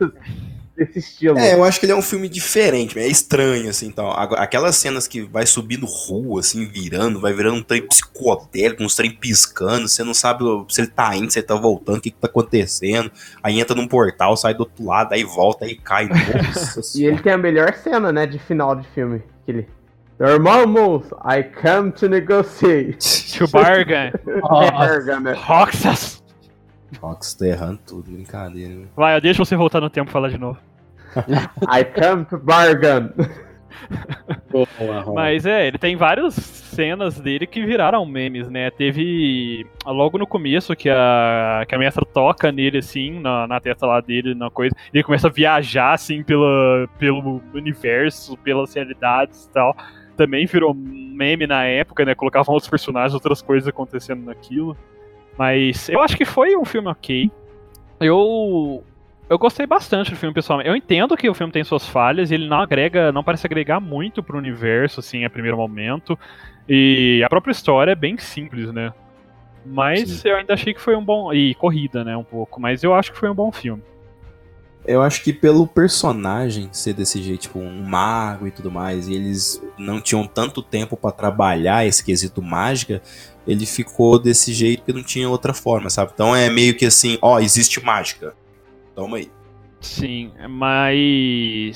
desse estilo. É, eu acho que ele é um filme diferente, é estranho, assim, então. Aquelas cenas que vai subindo rua, assim, virando, vai virando um trem psicodélico, uns trem piscando, você não sabe se ele tá indo, se ele tá voltando, o que que tá acontecendo. Aí entra num portal, sai do outro lado, aí volta, aí cai. Nossa E ele tem a melhor cena, né, de final de filme. Que ele. Normal moves, I come to negotiate. to bargain, Verga, né? Roxas. Fox tá errando tudo, brincadeira. né? Vai, eu deixo você voltar no tempo e falar de novo. I come to bargain. Mas é, ele tem várias cenas dele que viraram memes, né? Teve logo no começo que a, que a mestra toca nele, assim, na, na testa lá dele, na coisa. Ele começa a viajar, assim, pela, pelo universo, pelas realidades e tal. Também virou meme na época, né? Colocavam outros personagens, outras coisas acontecendo naquilo. Mas eu acho que foi um filme ok. Eu eu gostei bastante do filme, pessoal. Eu entendo que o filme tem suas falhas, e ele não agrega, não parece agregar muito pro universo, assim, a primeiro momento. E a própria história é bem simples, né? Mas Sim. eu ainda achei que foi um bom. E corrida, né? Um pouco. Mas eu acho que foi um bom filme. Eu acho que pelo personagem ser desse jeito, tipo, um mago e tudo mais, e eles não tinham tanto tempo pra trabalhar esse quesito mágica, ele ficou desse jeito porque não tinha outra forma, sabe? Então é meio que assim, ó, existe mágica. Toma aí. Sim, mas.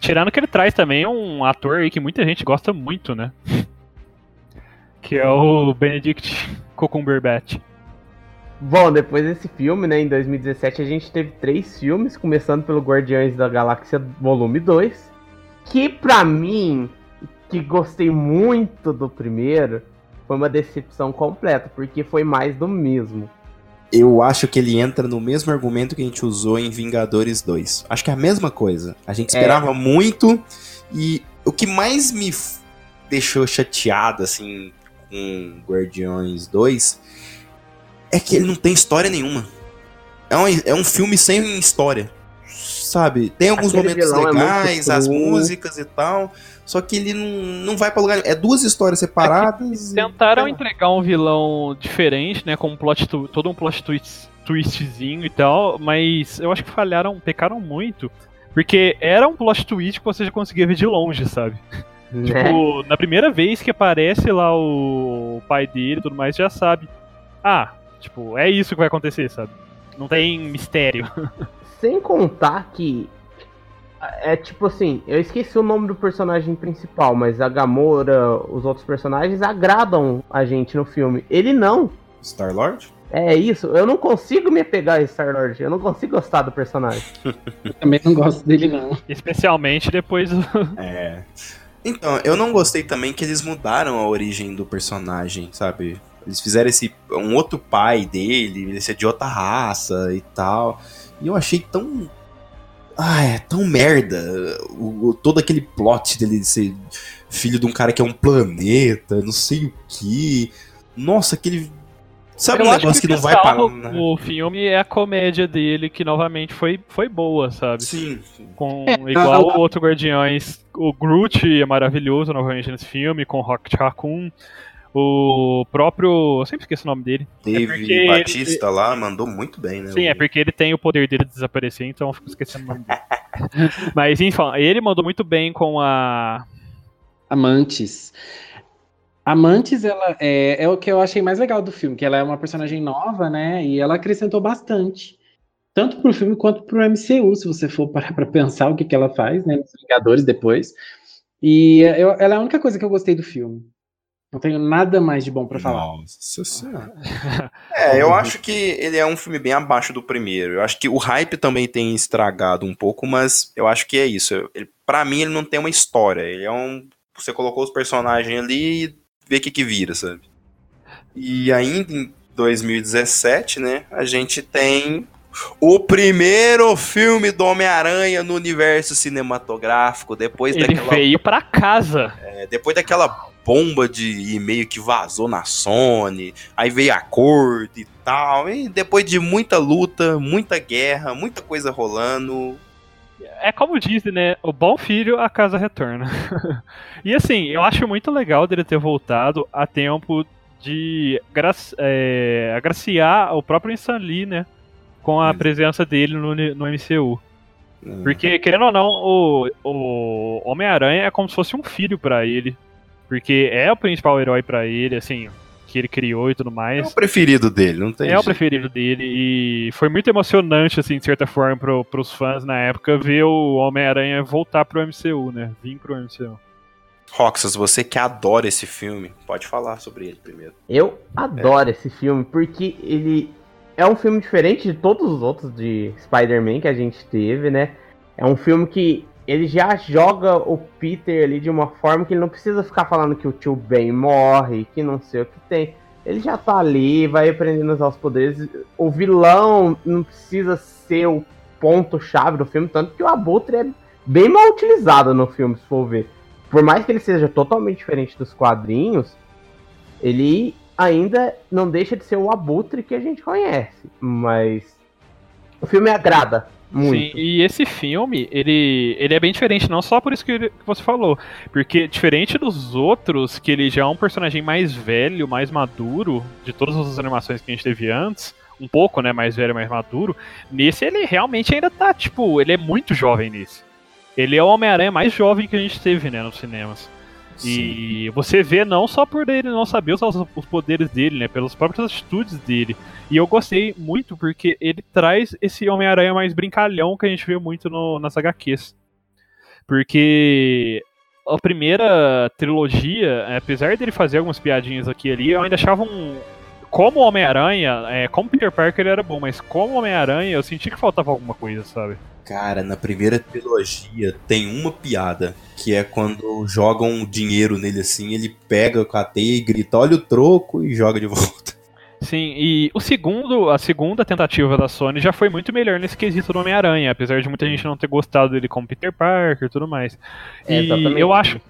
Tirando que ele traz também um ator aí que muita gente gosta muito, né? Que é o Benedict Cumberbatch. Bom, depois desse filme, né, em 2017, a gente teve três filmes, começando pelo Guardiões da Galáxia Volume 2, que pra mim, que gostei muito do primeiro, foi uma decepção completa, porque foi mais do mesmo. Eu acho que ele entra no mesmo argumento que a gente usou em Vingadores 2. Acho que é a mesma coisa. A gente esperava muito e o que mais me deixou chateado, assim, com Guardiões 2 é que ele não tem história nenhuma. É um, é um filme sem história. Sabe? Tem alguns Aquele momentos é legais, as cru. músicas e tal. Só que ele não, não vai pra lugar nenhum. É duas histórias separadas. e- Tentaram lá. entregar um vilão diferente, né? Com um plot tu- todo um plot twist, twistzinho e tal, mas eu acho que falharam, pecaram muito. Porque era um plot twist que você já conseguia ver de longe, sabe? Né? Tipo, na primeira vez que aparece lá o pai dele e tudo mais, já sabe. Ah, tipo, é isso que vai acontecer, sabe? Não tem mistério. Sem contar que. É tipo assim, eu esqueci o nome do personagem principal, mas a Gamora, os outros personagens agradam a gente no filme. Ele não. Star-Lord? É isso, eu não consigo me apegar a Star-Lord, eu não consigo gostar do personagem. Eu também não gosto dele, não. Especialmente depois do. É. Então, eu não gostei também que eles mudaram a origem do personagem, sabe? Eles fizeram esse um outro pai dele, ele ser de outra raça e tal. E eu achei tão ah, é tão merda o, o- todo aquele plot dele ser filho de um cara que é um planeta, não sei o que. Nossa, aquele sabe Eu um acho negócio que, o não vai parar. salva O filme é a comédia dele, que novamente foi, foi boa, sabe? Sim. Com, É, igual o outro Guardiões. O Groot é maravilhoso novamente nesse filme, com o Rocket Raccoon. O próprio. Eu sempre esqueço o nome dele. Dave porque Batista lá mandou muito bem, né? Sim, é O- porque ele tem o poder dele de desaparecer, então eu fico esquecendo o nome dele. Mas enfim, ele mandou muito bem com a. Amantes. Amantes, ela é, é o que eu achei mais legal do filme, que ela é uma personagem nova, né? E ela acrescentou bastante. Tanto pro filme quanto pro MCU, se você for parar pra pensar o que, que ela faz, né? Nos Vingadores depois. E eu- ela é a única coisa que eu gostei do filme. Não tenho nada mais de bom pra falar. Nossa senhora. É, eu acho que ele é um filme bem abaixo do primeiro. Eu acho que o hype também tem estragado um pouco, mas eu acho que é isso. Pra mim, ele não tem uma história. Ele é um. Você colocou os personagens ali e vê o que, que vira, sabe? E ainda em 2017, né, a gente tem O primeiro filme do Homem-Aranha no universo cinematográfico, depois Ele daquela, veio pra casa. é, depois daquela bomba de e-mail que vazou na Sony, aí veio acordo e tal, e depois de muita luta, muita guerra, muita coisa rolando, É como dizem, né? O bom filho, a casa retorna. e assim, eu acho muito legal dele ter voltado a tempo de é, agraciar o próprio Stan Lee, né? Com a Hum. presença dele no, no MCU. Hum. Porque, querendo ou não, o, o Homem-Aranha é como se fosse um filho pra ele. Porque é o principal herói pra ele, assim, que ele criou e tudo é mais. o preferido dele, não tem É o jeito. preferido dele e foi muito emocionante, assim, de certa forma, pro, pros fãs na época ver o Homem-Aranha voltar pro MCU, né? Vir pro MCU. Roxas, você que adora esse filme, pode falar sobre ele primeiro. Eu adoro esse filme porque ele é um filme diferente de todos os outros de Spider-Man que a gente teve, né? É um filme que ele já joga o Peter ali de uma forma que ele não precisa ficar falando que o tio Ben morre, que não sei o que tem. Ele já tá ali, vai aprendendo os poderes. O vilão não precisa ser o ponto-chave do filme, tanto que o Abutre é bem mal utilizado no filme, se for ver. Por mais que ele seja totalmente diferente dos quadrinhos, ele ainda não deixa de ser o Abutre que a gente conhece. Mas o filme agrada muito. Sim, e esse filme, ele, ele é bem diferente, não só por isso que, ele- que você falou. Porque, diferente dos outros, que ele já é um personagem mais velho, mais maduro, de todas as animações que a gente teve antes, um pouco, né, mais velho, mais maduro, nesse ele realmente ainda tá, tipo, ele é muito jovem nesse. Ele é o Homem-Aranha mais jovem que a gente teve, né, nos cinemas. E você vê não só por ele não saber os, os poderes dele, né? Pelas próprias atitudes dele. E eu gostei muito porque ele traz esse Homem-Aranha mais brincalhão que a gente vê muito no, nas HQs. Porque a primeira trilogia, apesar dele fazer algumas piadinhas aqui e ali, eu ainda achava um. Como Homem-Aranha, é, como Peter Parker ele era bom, mas como Homem-Aranha eu senti que faltava alguma coisa, sabe? Cara, na primeira trilogia tem uma piada que é quando jogam dinheiro nele assim, ele pega com a teia e grita: Olha o troco e joga de volta. Sim, e o segundo, a segunda tentativa da Sony já foi muito melhor nesse quesito do Homem-Aranha, apesar de muita gente não ter gostado dele como Peter Parker e tudo mais. É, e exatamente. eu acho,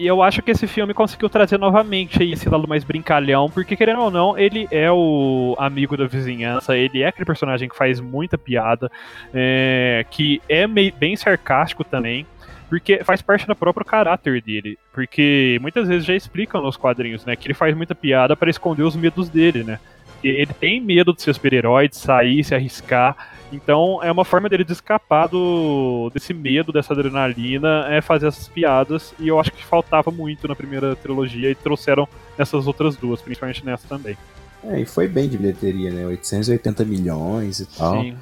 e eu acho que esse filme conseguiu trazer novamente esse lado mais brincalhão, porque querendo ou não, ele é o amigo da vizinhança, ele é aquele personagem que faz muita piada, é, que é meio, bem sarcástico também. Porque faz parte do próprio caráter dele. Porque muitas vezes já explicam nos quadrinhos, né? Que ele faz muita piada para esconder os medos dele, né? Ele tem medo de ser super-herói, de sair, se arriscar. Então é uma forma dele de escapar do, desse medo, dessa adrenalina, é fazer essas piadas. E eu acho que faltava muito na primeira trilogia e trouxeram nessas outras duas, principalmente nessa também. É, e foi bem de bilheteria, né? 880 milhões e tal. Sim.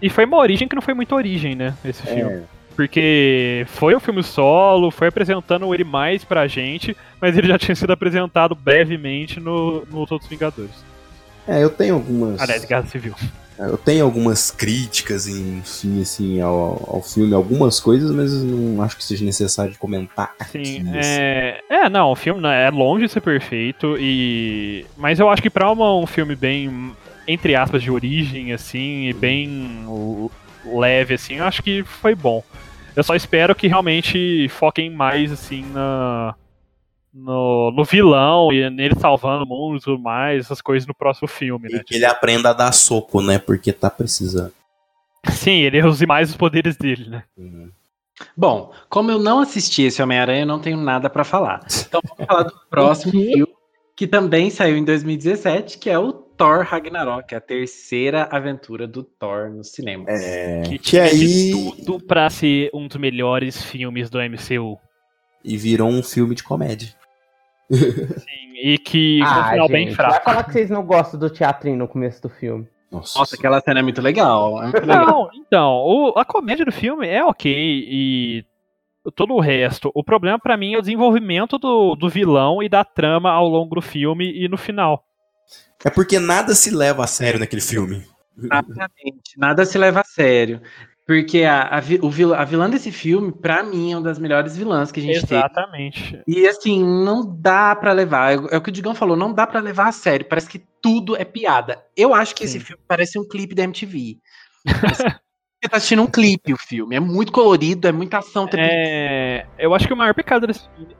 E foi uma origem que não foi muita origem, né? Esse filme. É, Porque foi um filme solo, foi apresentando ele mais pra gente, mas ele já tinha sido apresentado brevemente no, nos outros Vingadores. é, eu tenho algumas. Aliás, Guerra Civil. Eu tenho algumas críticas, enfim, assim, ao, ao filme, algumas coisas, mas não acho que seja necessário comentar aqui. Sim, assim. é... é, não, o filme é longe de ser perfeito, e mas eu acho que pra uma- um filme bem, entre aspas, de origem, assim, e bem leve, assim, eu acho que foi bom. Eu só espero que realmente foquem mais, assim, na... No, no vilão e nele salvando o mundo e tudo mais, essas coisas no próximo filme, né? E que ele aprenda a dar soco, né? Porque tá precisando. Sim, ele use mais os poderes dele, né? Uhum. Bom, como eu não assisti esse Homem-Aranha, eu não tenho nada pra falar. Então vamos falar do próximo filme, que também saiu em 2017, que é o Thor Ragnarok, a terceira aventura do Thor nos cinemas. É, Que que tinha aí. tudo pra ser um dos melhores filmes do MCU. E virou um filme de comédia. Sim, e que um Ah, final bem gente, vai fraco. falar que vocês não gostam do teatrinho no começo do filme. Nossa, Nossa, aquela cena é muito legal. É muito legal. Não, então, o- a comédia do filme é ok e todo o resto. O problema pra mim é o desenvolvimento do, do vilão e da trama ao longo do filme e no final. É porque nada se leva a sério naquele filme. Exatamente. Nada se leva a sério. Porque a, a, o vilã, a vilã desse filme, pra mim, é uma das melhores vilãs que a gente Exatamente. tem. E assim, não dá para levar. É, é, o que o Digão falou, não dá para levar a sério. Parece que tudo é piada. Eu acho que Sim. esse filme parece um clipe da MTV. Você tá assistindo um clipe o filme. É muito colorido, é muita ação. É... Eu acho que o maior pecado desse filme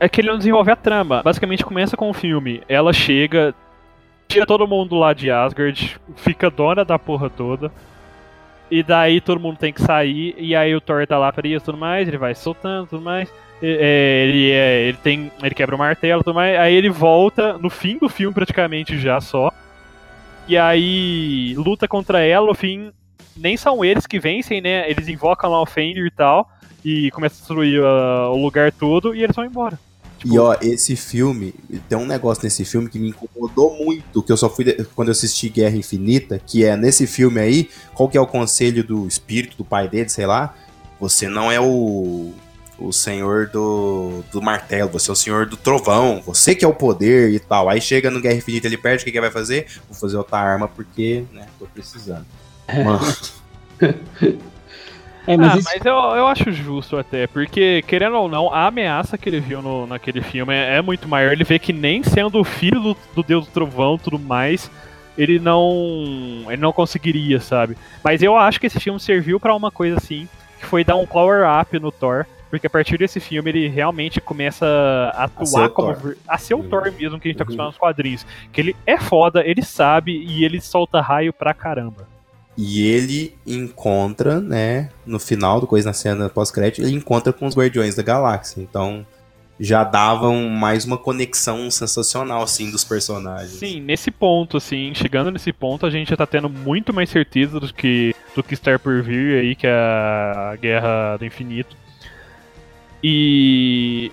é que ele não desenvolve a trama. Basicamente começa com o filme. Ela chega, tira todo mundo lá de Asgard, fica dona da porra toda. E daí todo mundo tem que sair, e aí o Thor tá lá pra isso tudo mais, ele vai soltando tudo mais. É, ele, é, ele tem. Ele quebra o martelo tudo mais. Aí ele volta no fim do filme, praticamente já só. E aí luta contra ela, no fim. Nem são eles que vencem, né? Eles invocam lá o Fenrir e tal. E começam a destruir uh, o lugar todo e eles vão embora. Tipo... E ó, esse filme, tem um negócio nesse filme que me incomodou muito, que eu só fui de... quando eu assisti Guerra Infinita, que é nesse filme aí, qual que é o conselho do espírito, do pai dele, sei lá? Você não é o, o senhor do, do martelo, você é o senhor do trovão, você que é o poder e tal. Aí chega no Guerra Infinita, ele perde, o que, que vai fazer? Vou fazer outra arma porque, né, tô precisando. Mano. É, mas, ah, isso... mas eu, eu acho justo até, porque, querendo ou não, a ameaça que ele viu no, naquele filme é, é muito maior. Ele vê que nem sendo o filho do, do Deus do Trovão tudo mais, ele não. ele não conseguiria, sabe? Mas eu acho que esse filme serviu para uma coisa assim, que foi dar um power up no Thor. Porque a partir desse filme ele realmente começa a atuar a como. Thor. a ser o uhum. Thor mesmo que a gente tá uhum. acostumado nos quadrinhos. Que ele é foda, ele sabe e ele solta raio pra caramba. E ele encontra, né, no final do coisa na cena pós-crédito, ele encontra com os Guardiões da Galáxia. Então já davam mais uma conexão sensacional, assim, dos personagens. Sim, nesse ponto, assim, chegando nesse ponto, a gente já tá tendo muito mais certeza do que, do que estar por vir aí, que é a Guerra do Infinito. E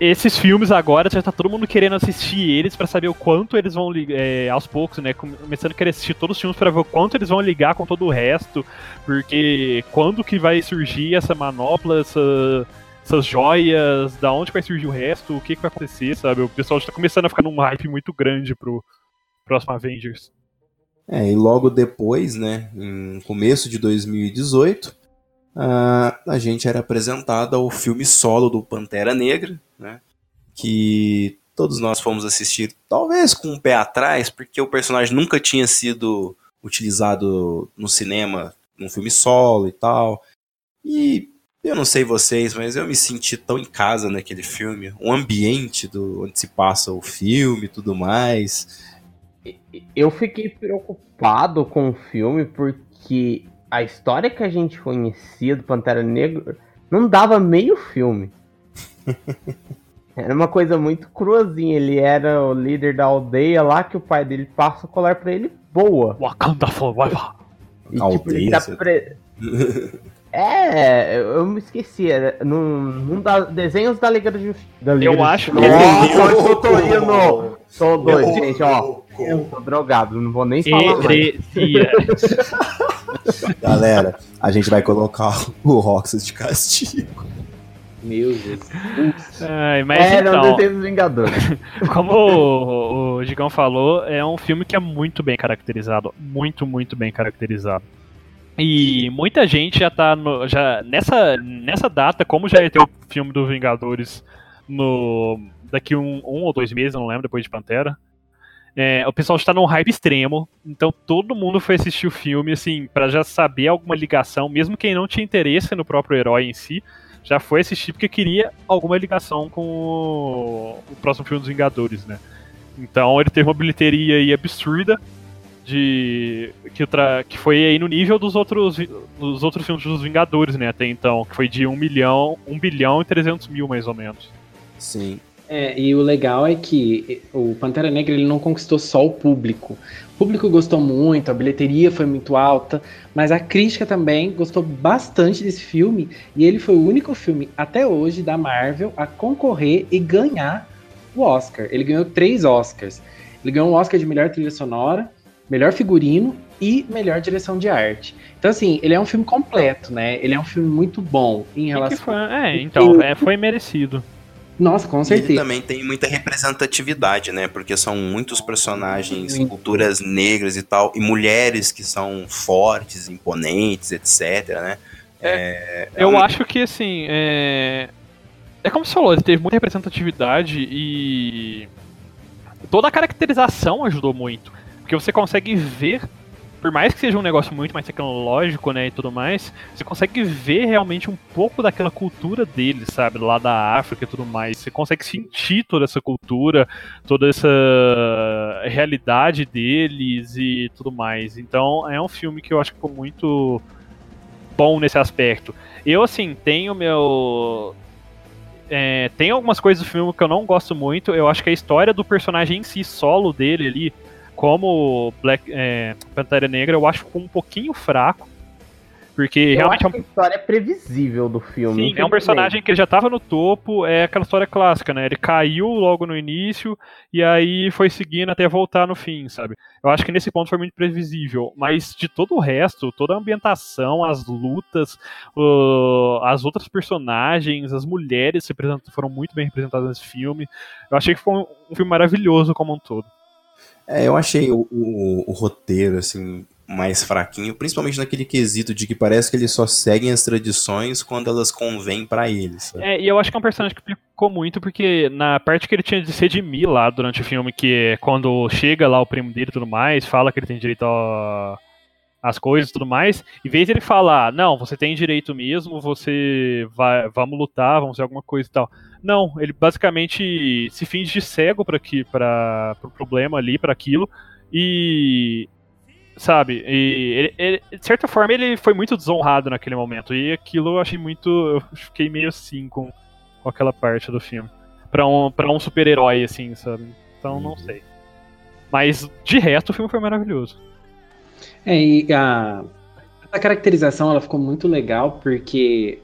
esses filmes agora já tá todo mundo querendo assistir eles para saber o quanto eles vão é, aos poucos, né? Começando a querer assistir todos os filmes para ver o quanto eles vão ligar com todo o resto, porque quando que vai surgir essa manopla, essa, essas joias, da onde vai surgir o resto, o que, que vai acontecer, sabe? O pessoal já tá começando a ficar num hype muito grande pro próximo Avengers. É, e logo depois, né, em começo de 2018, uh, a gente era apresentado ao filme solo do Pantera Negra, né? Que todos nós fomos assistir, talvez com um pé atrás, porque o personagem nunca tinha sido utilizado no cinema, num filme solo e tal. E eu não sei vocês, mas eu me senti tão em casa naquele filme. O ambiente do onde se passa o filme e tudo mais. Eu fiquei preocupado com o filme porque a história que a gente conhecia do Pantera Negra não dava meio filme. Era uma coisa muito cruazinha. Ele era o líder da aldeia lá que o pai dele passa o colar pra ele boa. Wakanda forever. E, tipo, tá pre... É, eu me esqueci. Era num, da, desenhos da Liga da Justiça. Eu acho que. Nossa, eu tô indo. Sou doido, gente, ó. Eu tô drogado, não vou nem falar. Mais. Galera, a gente vai colocar o Roxas de castigo. Meu Deus. Ai, mas é, então, não Vingadores. Como o, o Gigão falou, é um filme que é muito bem caracterizado. Muito, muito bem caracterizado. E muita gente já tá no, já nessa, nessa data, como já ia ter o filme do Vingadores no daqui um, um ou dois meses, não lembro, depois de Pantera. É, o pessoal está num hype extremo, então todo mundo foi assistir o filme, assim, para já saber alguma ligação, mesmo quem não tinha interesse no próprio herói em si, já foi assistir porque queria alguma ligação com o, o próximo filme dos Vingadores, né? Então ele teve uma bilheteria aí absurda de que, tra, que foi aí no nível dos outros dos outros filmes dos Vingadores, né? Até então, que foi de 1 milhão, 1 bilhão e 300 mil mais ou menos. Sim. É, e o legal é que o Pantera Negra ele não conquistou só o público. O público gostou muito, a bilheteria foi muito alta, mas a crítica também gostou bastante desse filme e ele foi o único filme até hoje da Marvel a concorrer e ganhar o Oscar. Ele ganhou três Oscars. Ele ganhou um Oscar de melhor trilha sonora, melhor figurino e melhor direção de arte. Então, assim, ele é um filme completo, né? Ele é um filme muito bom em relação. Foi, é, então, é, foi merecido. Nossa, com certeza. E ele também tem muita representatividade, né? Porque são muitos personagens, Sim. culturas negras e tal, e mulheres que são fortes, imponentes, etc, né? É, é Eu um- acho que, assim, é... É como você falou, ele teve muita representatividade e... Toda a caracterização ajudou muito. Porque você consegue ver, por mais que seja um negócio muito mais tecnológico, né, e tudo mais, você consegue ver realmente um pouco daquela cultura deles, sabe, lá da África e tudo mais. Você consegue sentir toda essa cultura, toda essa realidade deles e tudo mais. Então, é um filme que eu acho que ficou muito bom nesse aspecto. Eu, assim, tenho meu. É, tem algumas coisas do filme que eu não gosto muito. Eu acho que a história do personagem em si, solo dele ali, como Black, é, Pantera Negra, eu acho que um pouquinho fraco. Porque Eu realmente é acho um que a história é previsível do filme. Sim, é um personagem que ele já tava no topo, é aquela história clássica, né? Ele caiu logo no início e aí foi seguindo até voltar no fim, sabe? Eu acho que nesse ponto foi muito previsível, mas de todo o resto, toda a ambientação, as lutas, o- as outras personagens, as mulheres se foram muito bem representadas nesse filme. Eu achei que foi um, um filme maravilhoso como um todo. É, eu achei o, o- o roteiro, assim, mais fraquinho, principalmente naquele quesito de que parece que eles só seguem as tradições quando elas convêm pra eles. sabe? É, e eu acho que é um personagem que ficou muito, porque na parte que ele tinha de se redimir lá durante o filme, que é quando chega lá o primo dele e tudo mais, fala que ele tem direito a- às coisas e tudo mais, em vez de ele falar, não, você tem direito mesmo, você vai, vamos lutar, vamos fazer alguma coisa e tal. Não, ele basicamente se finge de cego para que para pro problema ali, para aquilo, e sabe, e ele, ele- de certa forma ele foi muito desonrado naquele momento, e aquilo eu achei muito, eu fiquei meio assim com, com aquela parte do filme. Pra um, pra um super-herói, assim, sabe? Então não Uhum. sei. Mas de resto o filme foi maravilhoso. É, e a, a caracterização ela ficou muito legal porque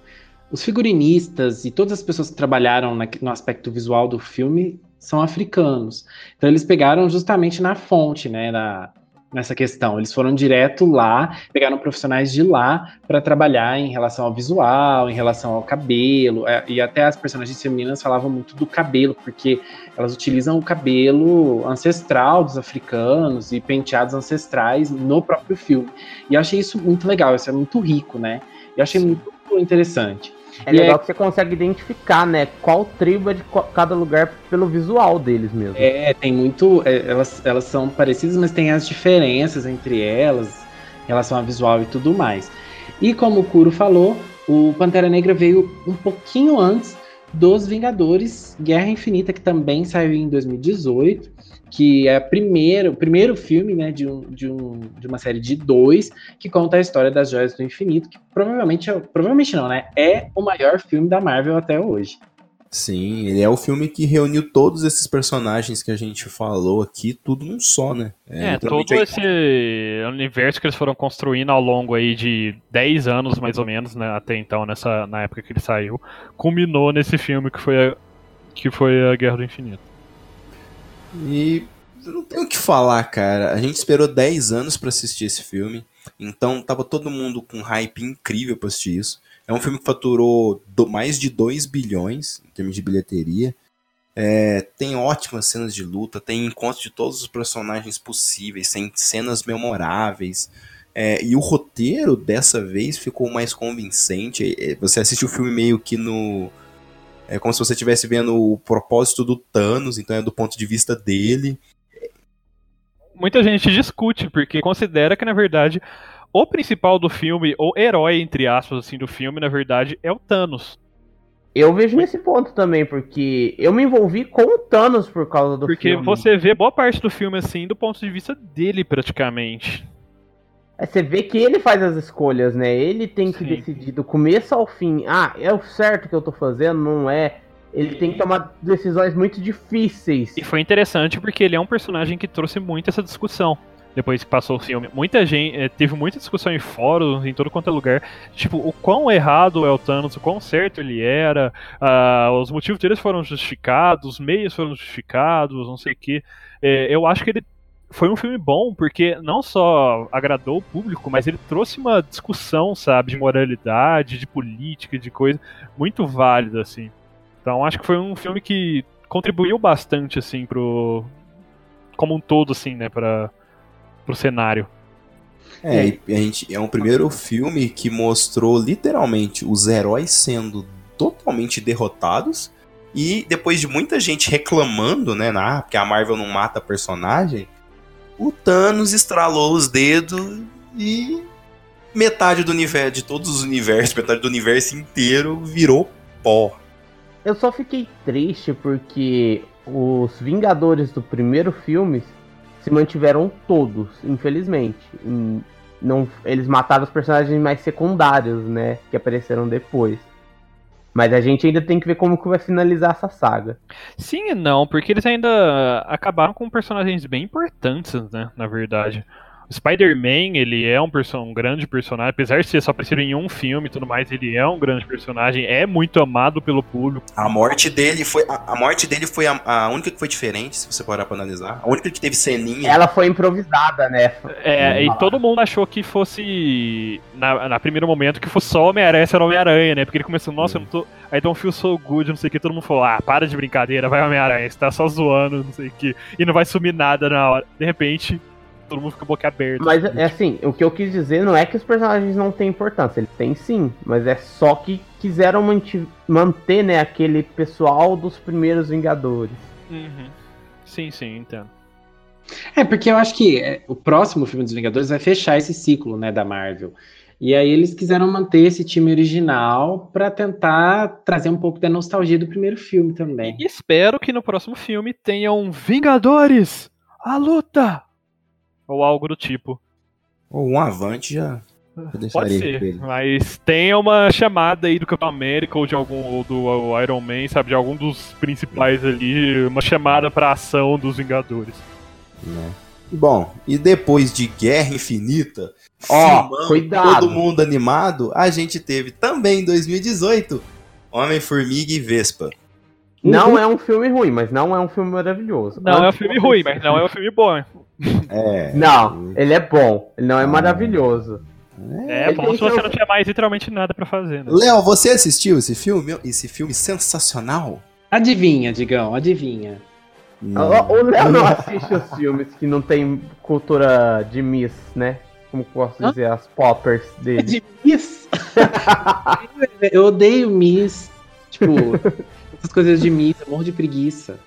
os figurinistas e todas as pessoas que trabalharam na- no aspecto visual do filme são africanos. Então eles pegaram justamente na fonte, né, na- nessa questão. Eles foram direto lá, pegaram profissionais de lá para trabalhar em relação ao visual, em relação ao cabelo, é, e até as personagens femininas falavam muito do cabelo, porque elas utilizam o cabelo ancestral dos africanos e penteados ancestrais no próprio filme. E eu achei isso muito legal, isso é muito rico, né? Eu achei muito interessante. É E legal é- que você consegue identificar, né, qual tribo é de cada lugar pelo visual deles mesmo. É, tem muito. é, elas, elas são parecidas, mas tem as diferenças entre elas em relação ao visual e tudo mais. E como o Kuro falou, o Pantera Negra veio um pouquinho antes dos Vingadores Guerra Infinita, que também saiu em 2018, que é a primeira, o primeiro filme né, de, um, de, um, de uma série de dois que conta a história das Joias do Infinito, que provavelmente, é, provavelmente não, né? É o maior filme da Marvel até hoje. Sim, ele é o filme que reuniu todos esses personagens que a gente falou aqui, tudo num só, né? É, literalmente todo aí- esse universo que eles foram construindo ao longo aí de 10 anos, mais ou menos, né, até então, nessa, na época que ele saiu, culminou nesse filme que foi a, que foi a Guerra do Infinito. E não tenho o que falar, cara. A gente esperou 10 anos pra assistir esse filme. Então tava todo mundo com hype incrível pra assistir isso. É um filme que faturou do- mais de 2 bilhões em termos de bilheteria. É, tem ótimas cenas de luta, tem encontros de todos os personagens possíveis, tem cenas memoráveis. É, e o roteiro dessa vez ficou mais convincente. É, Você assiste o filme meio que no. É como se você estivesse vendo o propósito do Thanos, então é do ponto de vista dele. Muita gente discute, porque considera que, na verdade, o principal do filme, o herói, entre aspas, assim, do filme, na verdade, é o Thanos. Eu vejo nesse ponto também, porque eu me envolvi com o Thanos por causa do Porque filme. você vê boa parte do filme, assim, do ponto de vista dele, praticamente. É, Você vê que ele faz as escolhas, né? Ele tem que Sim. decidir do começo ao fim. Ah, é o certo que eu tô fazendo? Não é. Ele tem que tomar decisões muito difíceis. E foi interessante porque ele é um personagem que trouxe muito essa discussão. Depois que passou o filme. Muita gente. eh, Teve muita discussão em fóruns, em todo quanto é lugar. Tipo, o quão errado é o Thanos, o quão certo ele era. ah, os motivos deles foram justificados, os meios foram justificados, não sei o quê. Eh, eu acho que ele foi um filme bom, porque não só agradou o público, mas ele trouxe uma discussão, sabe, de moralidade, de política, de coisa, muito válida, assim. Então acho que foi um filme que contribuiu bastante, assim, pro. Como um todo, assim, né, para pro cenário. É, a gente, é um primeiro filme que mostrou literalmente os heróis sendo totalmente derrotados. E depois de muita gente reclamando, né, ah, porque a Marvel não mata personagem, o Thanos estralou os dedos e metade do universo, de todos os universos, metade do universo inteiro virou pó. Eu só fiquei triste porque os Vingadores do primeiro filme se mantiveram todos, infelizmente. Não, eles mataram os personagens mais secundários, né? Que apareceram depois. Mas a gente ainda tem que ver como que vai finalizar essa saga. Sim e não, porque eles ainda acabaram com personagens bem importantes, né? Na verdade. Spider-Man, ele é um, um, grande personagem, apesar de ser só aparecido em um filme e tudo mais, ele é um grande personagem, é muito amado pelo público. A morte dele foi a, a morte dele foi a, a, única que foi diferente, se você parar pra analisar. A única que teve ceninha. Ela foi improvisada, né? É, e todo mundo achou que fosse na, na primeiro momento que fosse só Homem-Aranha ser Homem-Aranha, né? Porque ele começou, nossa, hum. eu não tô. Aí don't feel so good, não sei o que, todo mundo falou, ah, para de brincadeira, vai Homem-Aranha, você tá só zoando, não sei o que, e não vai sumir nada na hora. De repente, todo mundo fica boca aberta. Mas é assim, o que eu quis dizer não é que os personagens não têm importância, eles têm sim, mas é só que quiseram manter, né, aquele pessoal dos primeiros Vingadores. Uhum. Sim, sim, entendo. É, porque eu acho que é, o próximo filme dos Vingadores vai fechar esse ciclo, né, da Marvel. E aí eles quiseram manter esse time original para tentar trazer um pouco da nostalgia do primeiro filme também. E espero que no próximo filme tenham Vingadores! A luta! Ou algo do tipo. Ou um avante já. Pode ser, mas tem uma chamada aí do Capitão América ou de algum ou do Iron Man, sabe, de algum dos principais ali, uma chamada para ação dos Vingadores. Né? Bom, e depois de Guerra Infinita, ó, oh, cuidado. todo mundo animado, a gente teve também em 2018 Homem-Formiga e Vespa. Não uhum. é um filme ruim, mas não é um filme maravilhoso. Não Antes é um filme ruim, mas não é um filme bom. É. Não, ele é bom, ele não é ah. maravilhoso. É, é bom se você não tinha mais literalmente nada para fazer. Né? Léo, você assistiu esse filme? Esse filme sensacional? Adivinha, Digão, adivinha. O Léo não assiste os filmes que não tem cultura de Miss, né? Como posso dizer, Hã? as poppers dele. De Miss? eu odeio Miss. Tipo, essas coisas de Miss, eu morro de preguiça.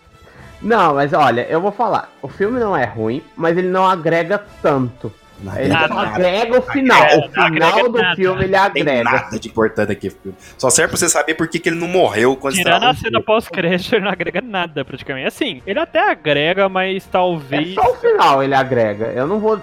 Não, mas olha, eu vou falar. O filme não é ruim, mas ele não agrega tanto. Não ele nada, agrega o final. Agrega, o final do nada. filme ele agrega. Tem nada de importante aqui. Só serve pra você saber por que, que ele não morreu quando Tirando a cena pós-crédito, ele não agrega nada praticamente. Assim, ele até agrega, mas talvez. É só o final ele agrega. Eu não vou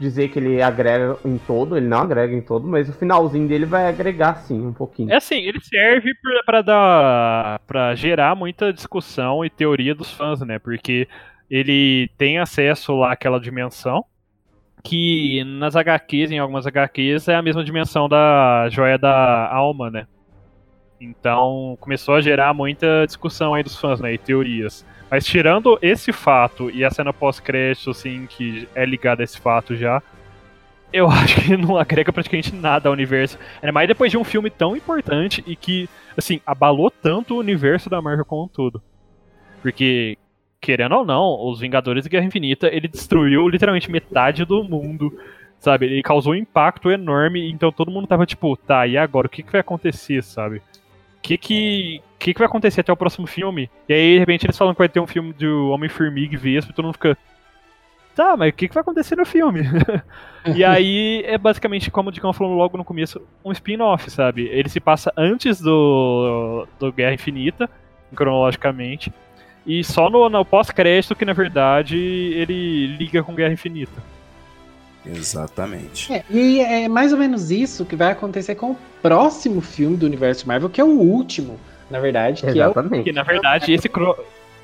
dizer que ele agrega em todo, ele não agrega em todo, mas o finalzinho dele vai agregar sim um pouquinho. É assim, ele serve para dar para gerar muita discussão e teoria dos fãs, né? Porque ele tem acesso lá àquela dimensão que nas HQs, em algumas HQs, é a mesma dimensão da joia da alma, né? Então começou a gerar muita discussão aí dos fãs, né? E teorias. Mas tirando esse fato e a cena pós-crédito, assim, que é ligada a esse fato já, eu acho que não agrega praticamente nada ao universo. É mais depois de um filme tão importante e que, assim, abalou tanto o universo da Marvel como todo. Porque, querendo ou não, os Vingadores de Guerra Infinita, ele destruiu literalmente metade do mundo, sabe? Ele causou um impacto enorme, então todo mundo tava tipo, tá, e agora? O que, que vai acontecer, sabe? Que que, que que vai acontecer até o próximo filme? E aí, de repente, eles falam que vai ter um filme de Homem-Formiga e Vespa e todo mundo fica... Tá, mas o que, que vai acontecer no filme? e aí, é basicamente, como o Dicão falou logo no começo, um spin-off, sabe? Ele se passa antes do, do Guerra Infinita, cronologicamente, e só no, no pós-crédito que, na verdade, ele liga com Guerra Infinita. Exatamente. É, e é mais ou menos isso que vai acontecer com o próximo filme do universo Marvel, que é o último, na verdade. Que Exatamente. É o... Que na verdade esse,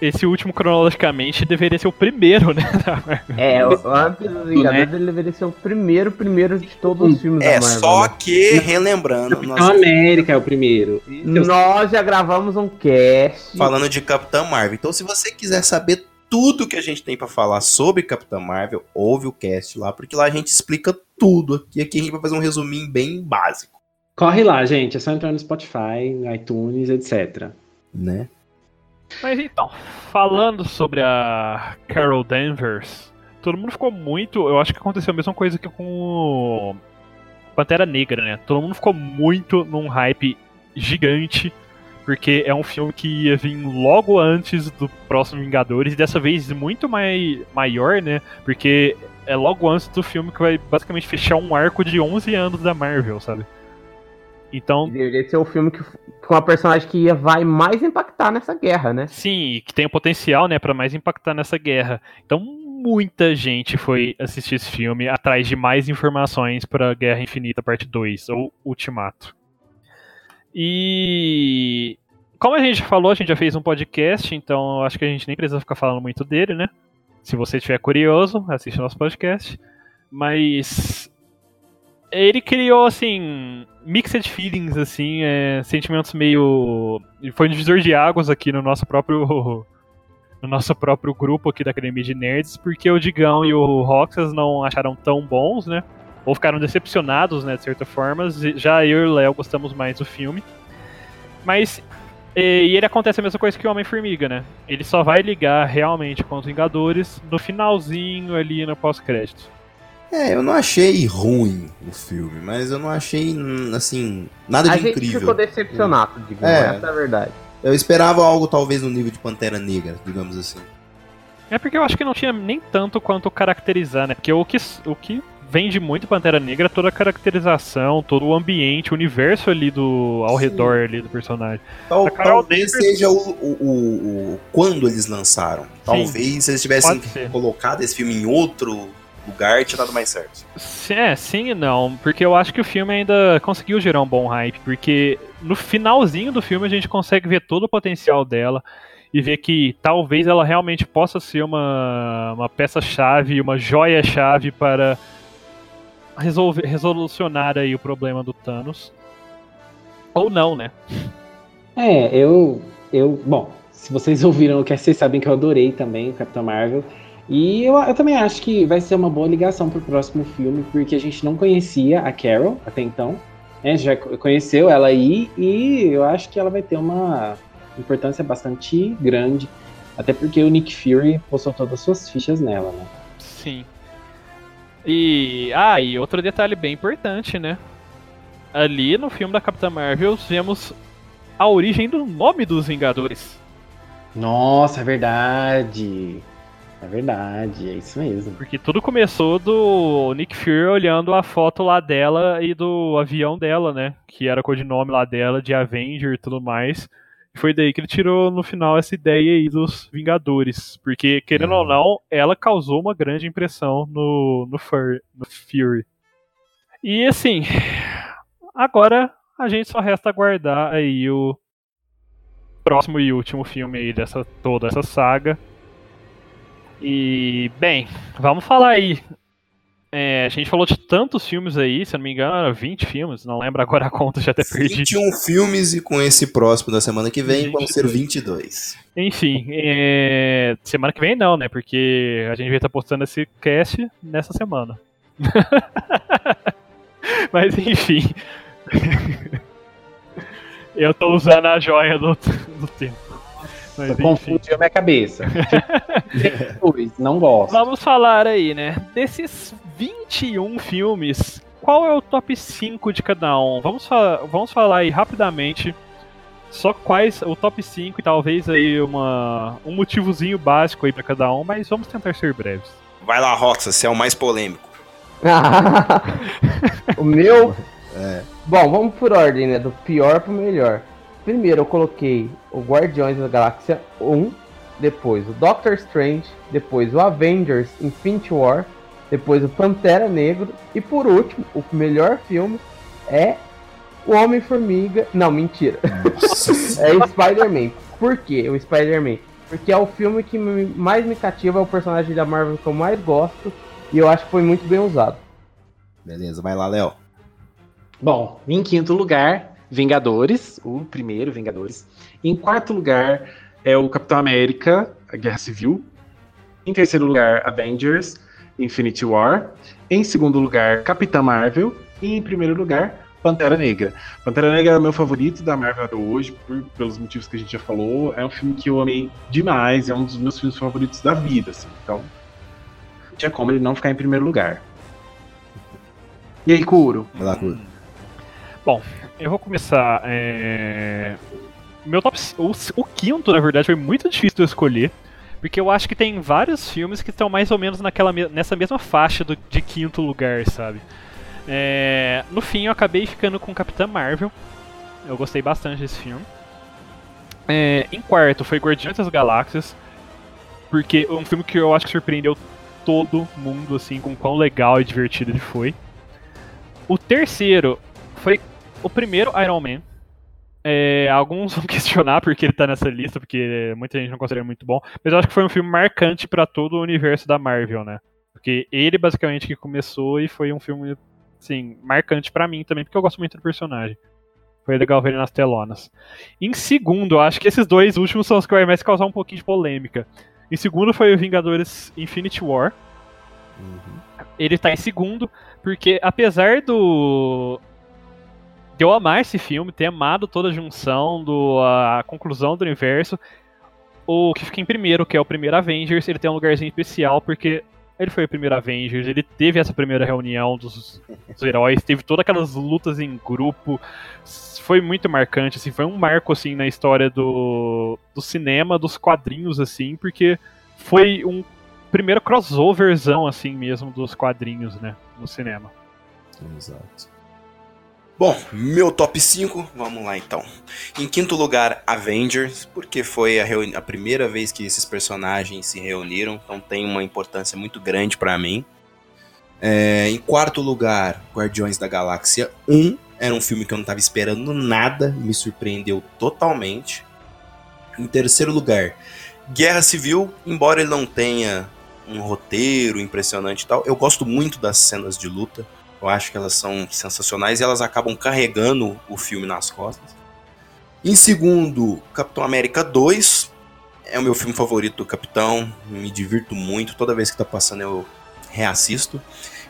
esse último cronologicamente deveria ser o primeiro, né? É, antes dos Vingadores né? ele deveria ser o primeiro, primeiro de todos os filmes é, da Marvel. É, só que, relembrando... Capitão nós... América é o primeiro. Nós já gravamos um cast... Falando de Capitão Marvel. Então se você quiser saber tudo que a gente tem para falar sobre Capitã Marvel, ouve o cast lá, porque lá a gente explica tudo aqui. Aqui a gente vai fazer um resuminho bem básico. Corre lá, gente. É só entrar no Spotify, no iTunes, etc. né? Mas então, falando sobre a Carol Danvers, todo mundo ficou muito. Eu acho que aconteceu a mesma coisa que com o Pantera Negra, né? Todo mundo ficou muito num hype gigante, porque é um filme que ia vir logo antes do próximo Vingadores, e dessa vez muito mai maior, né? Porque é logo antes do filme que vai basicamente fechar um arco de 11 anos da Marvel, sabe? Então. Deveria ser o filme que, com a personagem que ia, vai mais impactar nessa guerra, né? Sim, que tem o potencial, né, para mais impactar nessa guerra. Então, muita gente foi assistir esse filme atrás de mais informações para Guerra Infinita Parte 2 ou Ultimato. E como a gente falou, a gente já fez um podcast, então acho que a gente nem precisa ficar falando muito dele, né? Se você estiver curioso, assiste nosso podcast. Mas ele criou, assim, mixed feelings, assim, é, sentimentos meio. Foi um divisor de águas aqui no nosso próprio. No nosso próprio grupo aqui da Academia de Nerds, porque o Digão e o Roxas não acharam tão bons, né? Ou ficaram decepcionados, né, de certa forma. Já eu e o Léo gostamos mais do filme. Mas. E ele acontece a mesma coisa que o Homem-Formiga, né? Ele só vai ligar realmente com os Vingadores no finalzinho ali no pós-crédito. É, eu não achei ruim o filme, mas eu não achei, assim, nada de a incrível. A gente ficou decepcionado, digamos, é. essa é a verdade. Eu esperava algo talvez no nível de Pantera Negra, digamos assim. É porque eu acho que não tinha nem tanto quanto caracterizar, né? Porque o que, o que vende muito Pantera Negra toda a caracterização, todo o ambiente, o universo ali do ao Sim. redor ali do personagem. Tal, talvez seja o, o, o, o, quando eles lançaram. Sim, talvez se eles tivessem colocado esse filme em outro lugar tinha dado mais certo. É, sim e não, porque eu acho que o filme ainda conseguiu gerar um bom hype, porque no finalzinho do filme a gente consegue ver todo o potencial dela e ver que talvez ela realmente possa ser uma, uma peça-chave, uma joia-chave para resolver, resolucionar aí o problema do Thanos. Ou não, né? É, eu. eu bom, se vocês ouviram o que vocês sabem que eu adorei também o Capitão Marvel. E eu, eu também acho que vai ser uma boa ligação pro próximo filme, porque a gente não conhecia a Carol até então. Né? Já conheceu ela aí e eu acho que ela vai ter uma importância bastante grande. Até porque o Nick Fury postou todas as suas fichas nela, né? Sim. E. Ah, e outro detalhe bem importante, né? Ali no filme da Capitã Marvel vemos a origem do nome dos Vingadores. Nossa, é verdade. É verdade, é isso mesmo. Porque tudo começou do Nick Fury olhando a foto lá dela e do avião dela, né? Que era o codinome lá dela, de Avenger e tudo mais. E foi daí que ele tirou no final essa ideia aí dos Vingadores. Porque, querendo ou não, ela causou uma grande impressão no, no, Fur, no Fury. E assim, agora a gente só resta aguardar aí o próximo e último filme aí dessa toda essa saga e, bem, vamos falar aí. É, a gente falou de tantos filmes aí, se eu não me engano, 20 filmes, não lembro agora a conta, já até perdi. 21 filmes e com esse próximo da semana que vem 22. vão ser 22. Enfim, é, semana que vem não, né? Porque a gente vai estar postando esse cast nessa semana. Mas enfim. eu tô usando a joia do, do tempo. Mas, Confundiu a minha cabeça. não gosto. Vamos falar aí, né? Desses 21 filmes, qual é o top 5 de cada um? Vamos, fa vamos falar aí rapidamente. Só quais o top 5 e talvez aí uma, um motivozinho básico aí para cada um, mas vamos tentar ser breves. Vai lá, Roxa, você é o mais polêmico. o meu? É. Bom, vamos por ordem, né? Do pior pro melhor. Primeiro eu coloquei o Guardiões da Galáxia 1, depois o Doctor Strange, depois o Avengers Infinity War, depois o Pantera Negro e por último, o melhor filme é o Homem-Formiga. Não, mentira. é o Spider-Man. Por quê? O Spider-Man. Porque é o filme que mais me cativa, é o personagem da Marvel que eu mais gosto e eu acho que foi muito bem usado. Beleza, vai lá, Léo. Bom, em quinto lugar, Vingadores, o primeiro Vingadores. Em quarto lugar é o Capitão América, a Guerra Civil. Em terceiro lugar, Avengers, Infinity War. Em segundo lugar, Capitã Marvel. E em primeiro lugar, Pantera Negra. Pantera Negra é o meu favorito da Marvel hoje, por, pelos motivos que a gente já falou. É um filme que eu amei demais, é um dos meus filmes favoritos da vida, assim. Então, não tinha como ele não ficar em primeiro lugar. E aí, Kuro? Vai lá, Kuro. Bom, eu vou começar. É... Meu top. O, o, quinto, na verdade, foi muito difícil de eu escolher. Porque eu acho que tem vários filmes que estão mais ou menos naquela, nessa mesma faixa do, de quinto lugar, sabe? É, no fim, eu acabei ficando com Capitã Marvel. Eu gostei bastante desse filme. É, em quarto foi Guardiões das Galáxias. Porque é um filme que eu acho que surpreendeu todo mundo, assim, com quão legal e divertido ele foi. O terceiro foi o primeiro Iron Man. É, alguns vão questionar porque ele tá nessa lista, porque muita gente não considera muito bom. Mas eu acho que foi um filme marcante para todo o universo da Marvel, né? Porque ele basicamente que começou e foi um filme assim, marcante para mim também, porque eu gosto muito do personagem. Foi legal ver ele nas telonas. Em segundo, acho que esses dois últimos são os que vai mais causar um pouquinho de polêmica. Em segundo foi o Vingadores Infinity War. Uhum. Ele tá em segundo, porque apesar do. De eu amar esse filme, ter amado toda a junção, do, a conclusão do universo, o que fica em primeiro, que é o primeiro Avengers, ele tem um lugarzinho especial, porque ele foi o primeiro Avengers, ele teve essa primeira reunião dos, dos, heróis, teve todas aquelas lutas em grupo. Foi muito marcante, assim, foi um marco assim na história do, do cinema, dos quadrinhos assim, porque foi um primeiro crossoverzão assim mesmo dos quadrinhos, né, no cinema. Exato. Bom, meu top 5, vamos lá então. Em quinto lugar, Avengers, porque foi a, a, primeira vez que esses personagens se reuniram, então tem uma importância muito grande para mim. É, em quarto lugar, Guardiões da Galáxia 1, era um filme que eu não estava esperando nada, me surpreendeu totalmente. Em terceiro lugar, Guerra Civil, embora ele não tenha um roteiro impressionante e tal, eu gosto muito das cenas de luta. Eu acho que elas são sensacionais e elas acabam carregando o filme nas costas. Em segundo, Capitão América 2. É o meu filme favorito do Capitão. Me divirto muito. Toda vez que tá passando eu reassisto.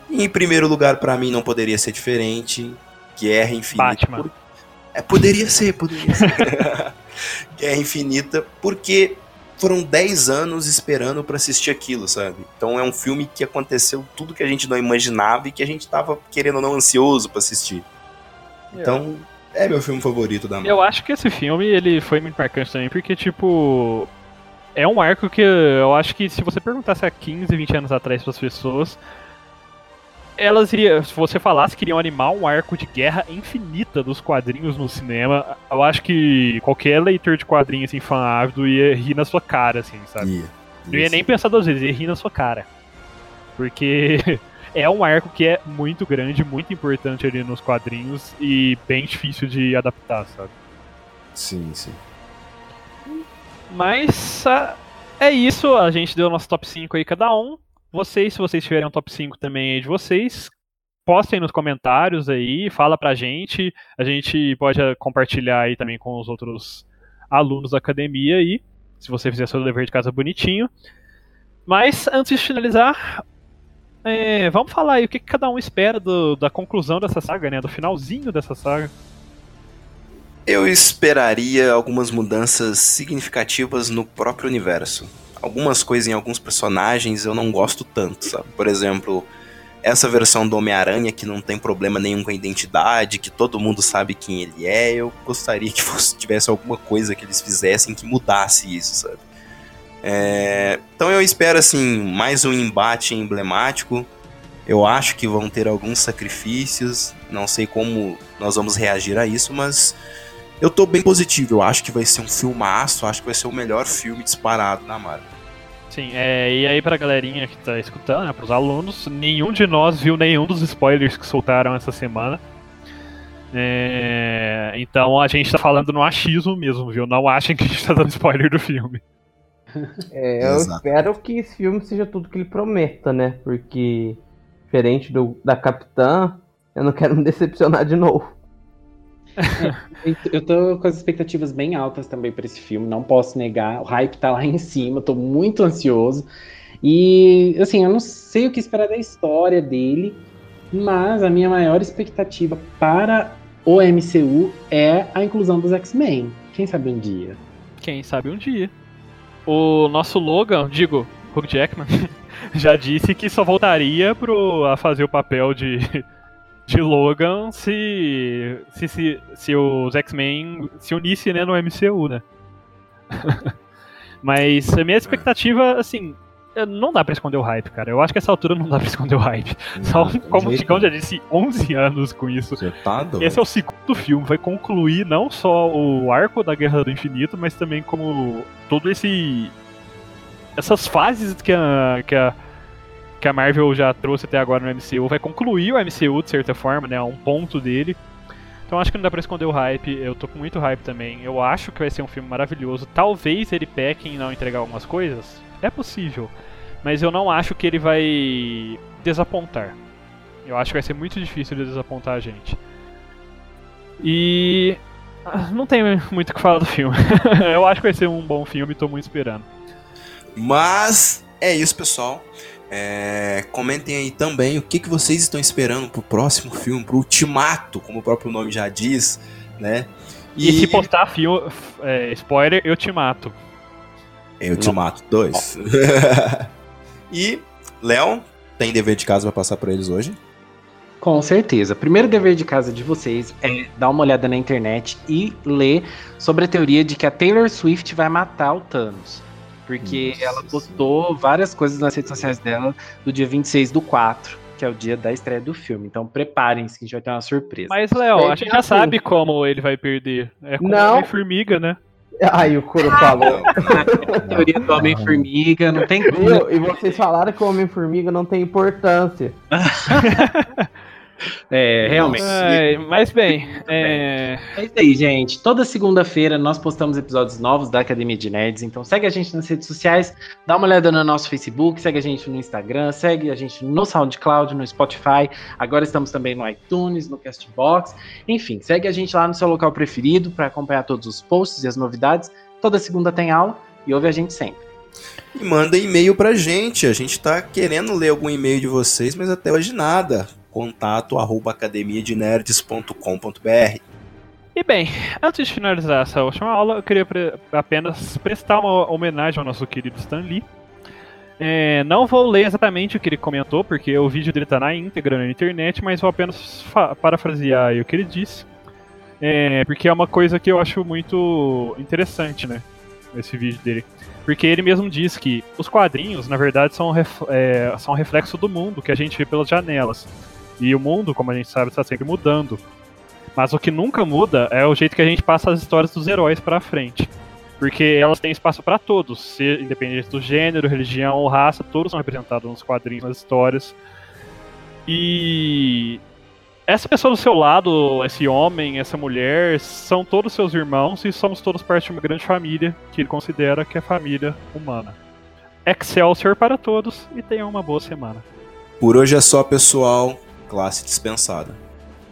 E em primeiro lugar, para mim, não poderia ser diferente. Guerra Infinita. Por... É, poderia ser, poderia ser. Guerra Infinita, porque foram 10 anos esperando para assistir aquilo, sabe? Então é um filme que aconteceu tudo que a gente não imaginava e que a gente tava querendo ou não ansioso para assistir. Então, é. é meu filme favorito da Marvel. Eu acho que esse filme ele foi muito marcante também porque tipo é um arco que eu acho que se você perguntasse há 15, 20 anos atrás para as pessoas, elas iriam, se você falasse que iriam animar um arco de guerra infinita dos quadrinhos no cinema, eu acho que qualquer leitor de quadrinhos assim, fã ávido ia rir na sua cara, assim, sabe? Yeah, Não ia nem pensar duas vezes, ia rir na sua cara. Porque é um arco que é muito grande, muito importante ali nos quadrinhos e bem difícil de adaptar, sabe? Sim, sim. Mas é isso, a gente deu nosso top 5 aí cada um. Vocês, se vocês tiverem um top 5 também aí de vocês, postem nos comentários aí, fala pra gente. A gente pode eh, compartilhar aí também com os outros alunos da academia aí, se você fizer seu dever de casa bonitinho. Mas antes de finalizar, é, vamos falar aí o que, que cada um espera do, da conclusão dessa saga, né? Do finalzinho dessa saga. Eu esperaria algumas mudanças significativas no próprio universo algumas coisas em alguns personagens eu não gosto tanto, sabe? Por exemplo, essa versão do Homem-Aranha que não tem problema nenhum com a identidade, que todo mundo sabe quem ele é, eu gostaria que fosse, tivesse alguma coisa que eles fizessem que mudasse isso, sabe? É, então eu espero assim mais um embate emblemático. Eu acho que vão ter alguns sacrifícios, não sei como nós vamos reagir a isso, mas eu tô bem positivo. Eu acho que vai ser um filmaço, acho que vai ser o melhor filme disparado na Marvel. Sim, é, e aí pra galerinha que tá escutando, né, pros alunos, nenhum de nós viu nenhum dos spoilers que soltaram essa semana. É, então a gente tá falando no achismo mesmo, viu? Não achem que a gente tá dando spoiler do filme. É, eu Exato. espero que esse filme seja tudo que ele prometa, né? Porque, diferente do, da Capitã, eu não quero me decepcionar de novo. Eu tô com as expectativas bem altas também para esse filme, não posso negar. O hype tá lá em cima, tô muito ansioso. E, assim, eu não sei o que esperar da história dele, mas a minha maior expectativa para o MCU é a inclusão dos X-Men. Quem sabe um dia? Quem sabe um dia. O nosso Logan, digo, Hugh Jackman, já disse que só voltaria pro, a fazer o papel de, de Logan se, se, se, se os X-Men se unissem né, no MCU, né? Mas a minha expectativa, assim, não dá pra esconder o hype, cara. Eu acho que essa altura não dá pra esconder o hype. Só, como o Chicão já disse, 11 anos com isso. Você tá doido. Esse é o segundo filme, vai concluir não só o arco da Guerra do Infinito, mas também como todo esse. essas fases que a, que a, que a Marvel já trouxe até agora no MCU, vai concluir o MCU de certa forma, né? Um ponto dele. Então acho que não dá pra esconder o hype, eu tô com muito hype também. Eu acho que vai ser um filme maravilhoso. Talvez ele peque em não entregar algumas coisas. É possível. Mas eu não acho que ele vai desapontar. Eu acho que vai ser muito difícil ele desapontar a gente. E. ah, Não tem muito o que falar do filme. eu acho que vai ser um bom filme, tô muito esperando. Mas é isso, pessoal. É, comentem aí também o que, que vocês estão esperando pro próximo filme, pro Ultimato, como o próprio nome já diz, né? E, se postar filme, é, spoiler, eu te mato. É Ultimato 2. e, Léo, tem dever de casa pra passar pra eles hoje? Com certeza. Primeiro dever de casa de vocês é dar uma olhada na internet e ler sobre a teoria de que a Taylor Swift vai matar o Thanos. Porque Nossa ela postou várias coisas nas redes sociais dela do dia 26 do 4, que é o dia da estreia do filme. Então preparem-se que a gente vai ter uma surpresa. Mas, Léo, a gente já assim. sabe como ele vai perder. É com Não. a formiga, né? Aí o Kuro falou. A teoria do Homem-Formiga, não tem como. E vocês falaram que o Homem-Formiga não tem importância. É, realmente. É, mas bem, é, É isso aí, gente. Toda segunda-feira nós postamos episódios novos da Academia de Nerds. Então segue a gente nas redes sociais, dá uma olhada no nosso Facebook, segue a gente no Instagram, segue a gente no SoundCloud, no Spotify. Agora estamos também no iTunes, no Castbox. Enfim, segue a gente lá no seu local preferido para acompanhar todos os posts e as novidades. Toda segunda tem aula e ouve a gente sempre. E manda e-mail pra gente. A gente tá querendo ler algum e-mail de vocês, mas até hoje nada. Contato arroba academiadenerds.com.br E bem, antes de finalizar essa última aula, eu queria pre- apenas prestar uma homenagem ao nosso querido Stan Lee. É, não vou ler exatamente o que ele comentou, porque o vídeo dele tá na íntegra na internet, mas vou apenas parafrasear o que ele disse. É, porque é uma coisa que eu acho muito interessante, né? Esse vídeo dele. Porque ele mesmo diz que os quadrinhos, na verdade, são, ref- é, são reflexo do mundo que a gente vê pelas janelas. E o mundo, como a gente sabe, está sempre mudando. Mas o que nunca muda é o jeito que a gente passa as histórias dos heróis pra frente. Porque elas têm espaço pra todos, se- independente do gênero, religião ou raça, todos são representados nos quadrinhos, nas histórias. E essa pessoa do seu lado, esse homem, essa mulher, são todos seus irmãos e somos todos parte de uma grande família que ele considera que é família humana. Excelsior para todos e tenham uma boa semana. Por hoje é só, pessoal. Classe dispensada.